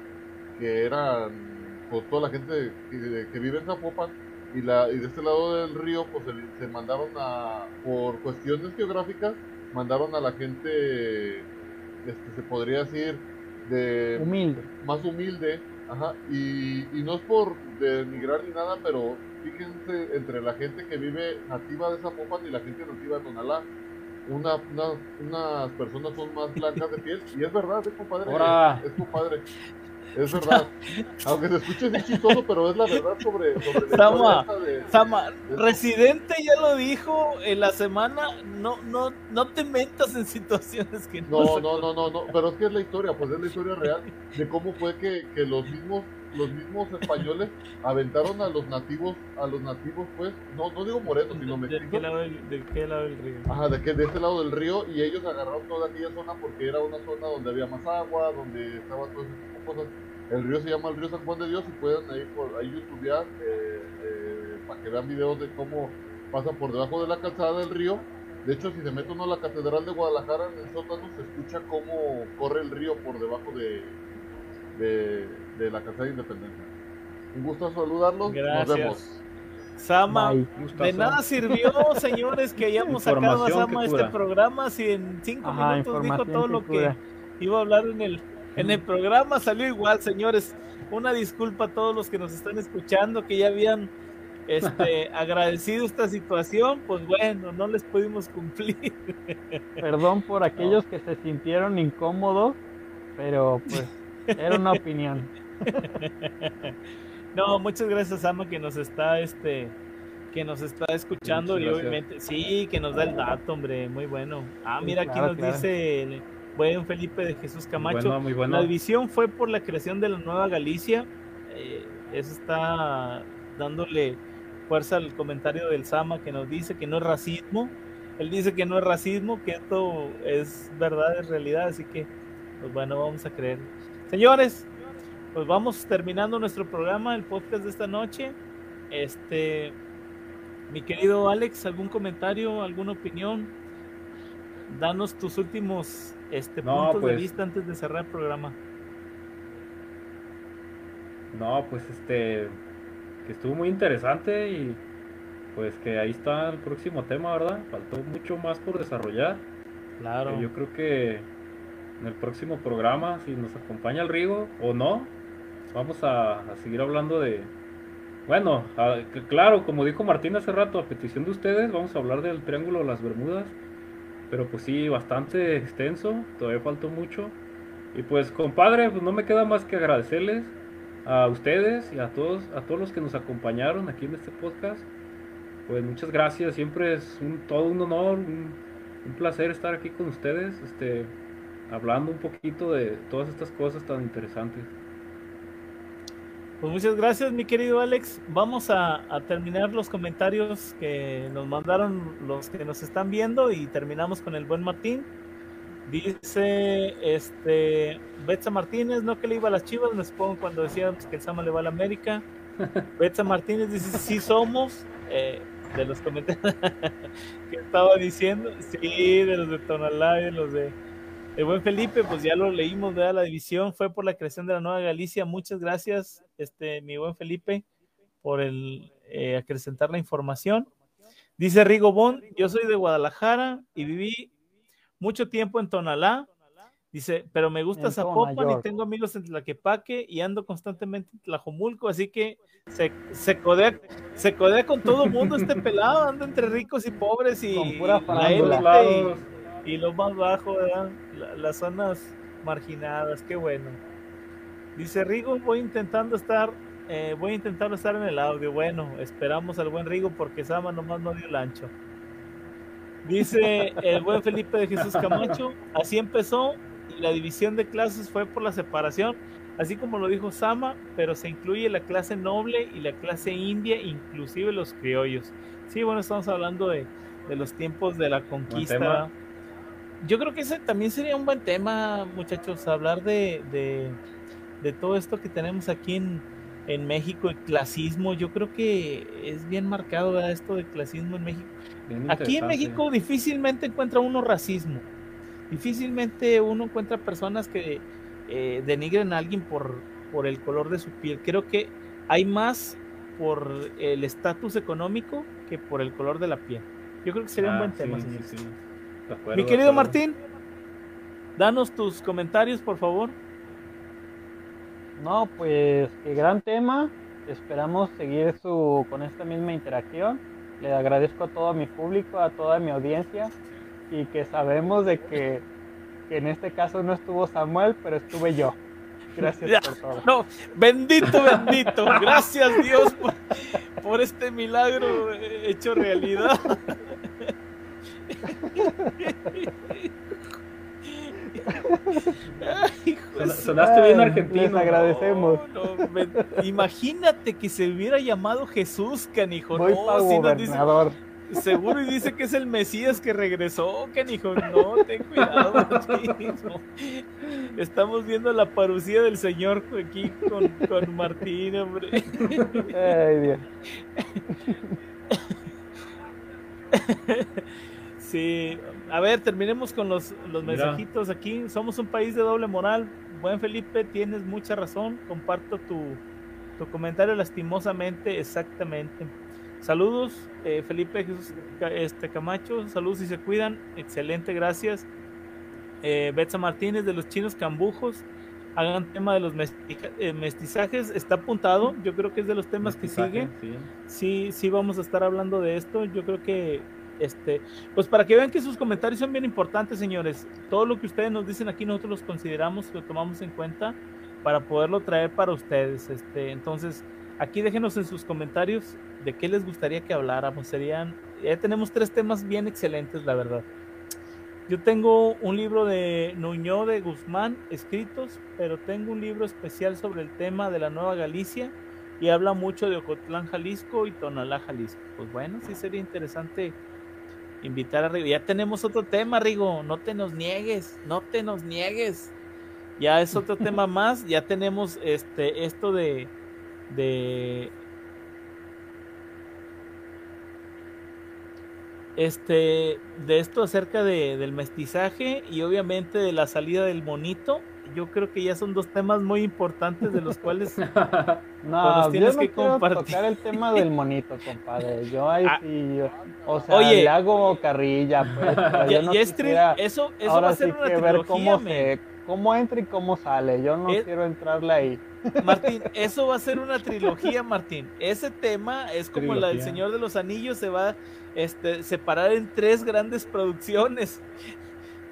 que eran pues, toda la gente que, vive en Zapopan, y, la, y de este lado del río, pues se, mandaron a, por cuestiones geográficas, mandaron a la gente, este, se podría decir, de humilde. más humilde, ajá, y, y no es por denigrar ni nada, pero fíjense entre la gente que vive nativa de Zapopan y la gente nativa de Tonalá. Una, una, unas personas son más blancas de piel y es verdad, es compadre. Es, compadre. Es verdad. Aunque se escuche muy chistoso, pero es la verdad sobre, sobre Sama, Sama, Residente ya lo dijo en la semana, no, no, no te metas en situaciones que no. No, no, no, no, pero es que es la historia, pues es la historia real de cómo fue que, que los mismos los mismos españoles aventaron a los nativos, a los nativos pues, no, no digo morenos, sino mexicanos. ¿De qué lado del, de qué lado del río? Ajá, de, que, de este lado del río y ellos agarraron toda aquella zona porque era una zona donde había más agua, donde estaba todo ese tipo de cosas. El río se llama el río San Juan de Dios y pueden ahí, por, ahí youtubear eh, eh, para que vean videos de cómo pasa por debajo de la calzada del río. De hecho, si se mete uno a la Catedral de Guadalajara, en el sótano se escucha cómo corre el río por debajo de, de, de la Casa de Independencia. Un gusto saludarlos. Gracias. Nos vemos. Sama, de nada sirvió, señores, que hayamos sacado a Sama este programa si en cinco minutos dijo todo lo que iba a hablar en el, en el programa. Salió igual, señores. Una disculpa a todos los que nos están escuchando, que ya habían este, agradecido esta situación. Pues bueno, no les pudimos cumplir. Perdón por aquellos que se sintieron incómodos, pero pues era una opinión. no, muchas gracias, Ama, que nos está este que nos está escuchando y obviamente sí, que nos da el dato, hombre, muy bueno. Ah, mira, aquí nos dice el buen Felipe de Jesús Camacho. La división fue por la creación de la Nueva Galicia. Eh, eso está dándole fuerza al comentario del Sama que nos dice que no es racismo. Él dice que no es racismo, que esto es verdad, es realidad, así que, pues bueno, vamos a creer. Señores, pues vamos terminando nuestro programa, el podcast de esta noche. Este, mi querido Alex, ¿algún comentario, alguna opinión? Danos tus últimos este, puntos de pues vista antes de cerrar el programa. No, pues este, que estuvo muy interesante y pues que ahí está el próximo tema, ¿verdad? Faltó mucho más por desarrollar. Claro. Yo creo que en el próximo programa, si nos acompaña el Rigo o no, vamos a, seguir hablando de... Bueno, claro, como dijo Martín hace rato, a petición de ustedes, vamos a hablar del Triángulo de las Bermudas, pero pues sí, bastante extenso, todavía faltó mucho. Y pues compadre, pues no me queda más que agradecerles a ustedes y a todos, a todos los que nos acompañaron aquí en este podcast. Pues muchas gracias, siempre es un, todo un honor, un, un placer estar aquí con ustedes. Este, hablando un poquito de todas estas cosas tan interesantes. Pues muchas gracias, mi querido Alex. Vamos a, terminar los comentarios que nos mandaron los que nos están viendo y terminamos con el buen Martín. Dice este Betsa Martínez, no que le iba a las chivas, me supongo cuando decíamos que el Sama le va a la América. Betsa Martínez dice, sí somos, eh, de los comentarios que estaba diciendo, sí, de los de Tonalá y de los de el buen Felipe, pues ya lo leímos, ¿verdad? La división fue por la creación de la Nueva Galicia. Muchas gracias, este, mi buen Felipe, por el eh, acrecentar la información. Dice Rigo Bon, yo soy de Guadalajara y viví mucho tiempo en Tonalá. Dice, pero me gusta Zapopan y tengo amigos en Tlaquepaque y ando constantemente en Tlajomulco, así que se, se, codea, se codea con todo el mundo este pelado, anda entre ricos y pobres y, pura y, y, lo más bajo, ¿verdad? Las zonas marginadas, qué bueno. Dice Rigo, voy intentando estar, eh, voy intentando estar en el audio. Bueno, esperamos al buen Rigo porque Sama nomás no dio el ancho. Dice el buen Felipe de Jesús Camacho, así empezó y la división de clases fue por la separación, así como lo dijo Sama, pero se incluye la clase noble y la clase india, inclusive los criollos. Sí, bueno, estamos hablando de, los tiempos de la conquista. Yo creo que ese también sería un buen tema, muchachos, hablar de, de, todo esto que tenemos aquí en, en, México, el clasismo. Yo creo que es bien marcado esto de clasismo en México. Aquí en México difícilmente encuentra uno racismo Difícilmente uno encuentra personas que eh, denigren a alguien por, por el color de su piel. Creo que hay más por el estatus económico que por el color de la piel. Yo creo que sería un ah, buen tema, Mi querido Martín, danos tus comentarios, por favor. No, pues qué gran tema. Esperamos seguir su, con esta misma interacción. Le agradezco a todo mi público, a toda mi audiencia y que sabemos de que, en este caso no estuvo Samuel, pero estuve yo. Gracias por todo. No, bendito, bendito. Gracias Dios por, por este milagro hecho realidad. Sonaste bien argentino. Les agradecemos. imagínate que se hubiera llamado Jesús, canijo. Voy no, para gobernador. Seguro y dice que es el Mesías que regresó, hijo No, ten cuidado, Estamos viendo la parucía del Señor aquí con, con Martín, hombre. Ay, Dios. Sí, a ver, terminemos con los, los mensajitos aquí. Somos un país de doble moral. Buen Felipe, tienes mucha razón. Comparto tu, tu comentario lastimosamente, exactamente. Saludos, eh, Felipe Jesús este, Camacho, saludos y se cuidan, excelente, gracias. Eh, Betsa Martínez de los chinos cambujos, hagan tema de los eh, mestizajes, está apuntado, yo creo que es de los temas que sigue. Sí. sí, vamos a estar hablando de esto, yo creo que este, pues para que vean que sus comentarios son bien importantes, señores. Todo lo que ustedes nos dicen aquí nosotros los consideramos, lo tomamos en cuenta para poderlo traer para ustedes. Este, entonces, aquí déjenos en sus comentarios de qué les gustaría que habláramos. Serían, ya tenemos tres temas bien excelentes, la verdad. Yo tengo un libro de Nuño de Guzmán escritos, pero tengo un libro especial sobre el tema de la Nueva Galicia y habla mucho de Ocotlán, Jalisco y Tonalá, Jalisco. Pues bueno, sí sería interesante invitar a Rigo. Ya tenemos otro tema, Rigo. No te nos niegues, no te nos niegues. Ya es otro tema más. Ya tenemos este esto de de este, de esto acerca de, del mestizaje y obviamente de la salida del monito. Yo creo que ya son dos temas muy importantes de los cuales no, tienes yo no que compartir. tocar el tema del monito, compadre. Yo ahí ah, sí, o sea, oye, le hago carrilla, pues. Ya, no eso, eso va a ser una que ver cómo, se, cómo entra y cómo sale. Yo no quiero entrarle ahí. Martín, eso va a ser una trilogía, Martín. Ese tema es como la del Señor de los Anillos, se va este, separar en tres grandes producciones.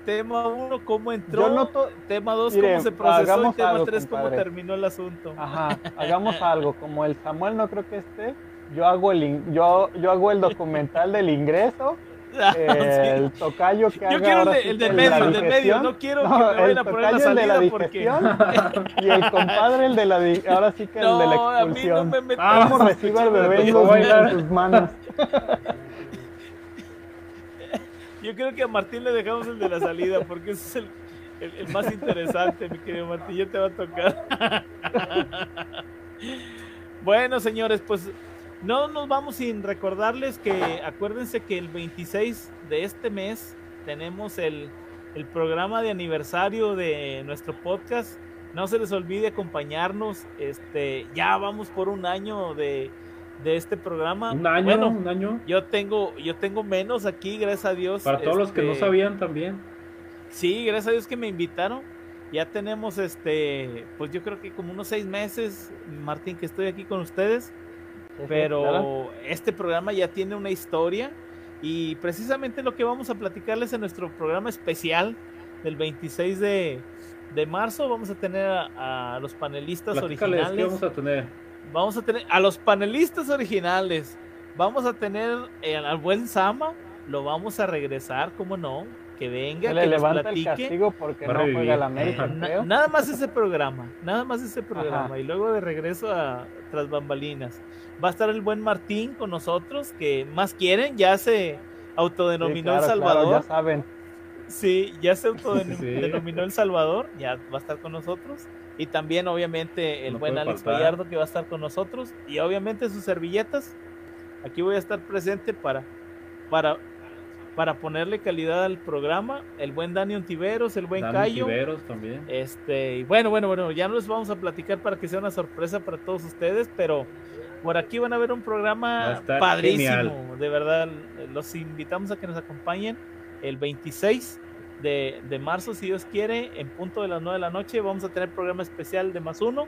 Tema uno, cómo entró. tema dos, cómo se procesó. Y tema tres, cómo terminó el asunto. Ajá, hagamos algo. Como el Samuel no creo que esté, yo hago el, yo, yo hago el documental del ingreso el tocayo que Yo quiero el, de, del medio, el del medio, no quiero que me vayan a poner la salida de la porque... y el compadre el de la ahora sí que el de la expulsión. A mí no me metas Vamos, reciba al bebé en sus manos. Yo creo que a Martín le dejamos el de la salida porque es el, el, el más interesante, mi querido Martín, ya te va a tocar. bueno, señores, pues no nos vamos sin recordarles que acuérdense que el 26 de este mes tenemos el, programa de aniversario de nuestro podcast. No se les olvide acompañarnos. Este, ya vamos por un año de, este programa. Un año, bueno, un año. Yo tengo, yo tengo menos aquí, gracias a Dios. Para todos los que no este, sabían también. Sí, gracias a Dios que me invitaron. Ya tenemos este, pues yo creo que como unos seis meses, Martín, que estoy aquí con ustedes. Pero este programa ya tiene una historia y precisamente lo que vamos a platicarles en nuestro programa especial del 26 de, de marzo vamos a tener a, los panelistas originales. vamos a tener? Vamos a tener a los panelistas originales. Vamos a tener eh, al buen Sama, lo vamos a regresar, ¿cómo no? Que venga, que le levanta el castigo porque no juega la América, Nada más ese programa, nada más ese programa. Y luego de regreso a Tras Bambalinas. Va a estar el buen Martín con nosotros, que más quieren, ya se autodenominó El Salvador. ya saben. Sí, ya se autodenominó El Salvador, ya va a estar con nosotros. Y también, obviamente, el buen Alex Gallardo que va a estar con nosotros. Y obviamente sus servilletas. Aquí voy a estar presente para, para, para ponerle calidad al programa. El buen Dani Ontiveros, el buen Dani Cayo. también. Este, y bueno, bueno, bueno, ya no les vamos a platicar para que sea una sorpresa para todos ustedes, pero por aquí van a ver un programa padrísimo. De verdad, los invitamos a que nos acompañen el 26 de, de, marzo, si Dios quiere, en punto de las 9 de la noche, vamos a tener programa especial de más uno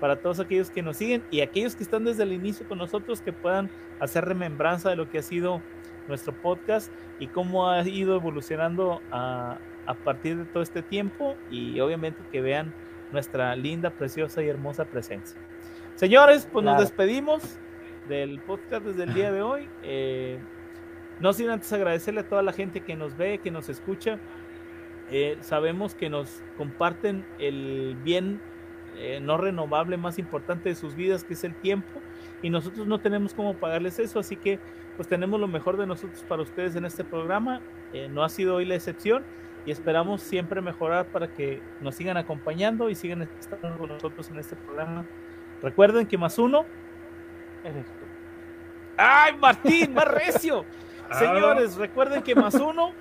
para todos aquellos que nos siguen y aquellos que están desde el inicio con nosotros que puedan hacer remembranza de lo que ha sido nuestro podcast y cómo ha ido evolucionando a, a partir de todo este tiempo y obviamente que vean nuestra linda, preciosa y hermosa presencia. Señores, pues nos despedimos del podcast desde el día de hoy. Eh, no sin antes agradecerle a toda la gente que nos ve, que nos escucha. Eh, sabemos que nos comparten el bien eh, no renovable más importante de sus vidas, que es el tiempo, y nosotros no tenemos cómo pagarles eso, así que pues tenemos lo mejor de nosotros para ustedes en este programa. Eh, no ha sido hoy la excepción y esperamos siempre mejorar para que nos sigan acompañando y sigan estando con nosotros en este programa. Recuerden que más uno eres tú. ¡Ay, Martín, más recio! Señores, recuerden que más uno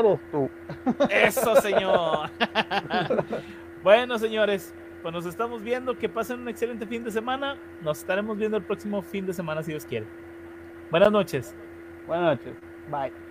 eres tú. Eso, señor. bueno, señores, pues nos estamos viendo. Que pasen un excelente fin de semana. Nos estaremos viendo el próximo fin de semana, si Dios quiere. Buenas noches. Buenas noches. Bye.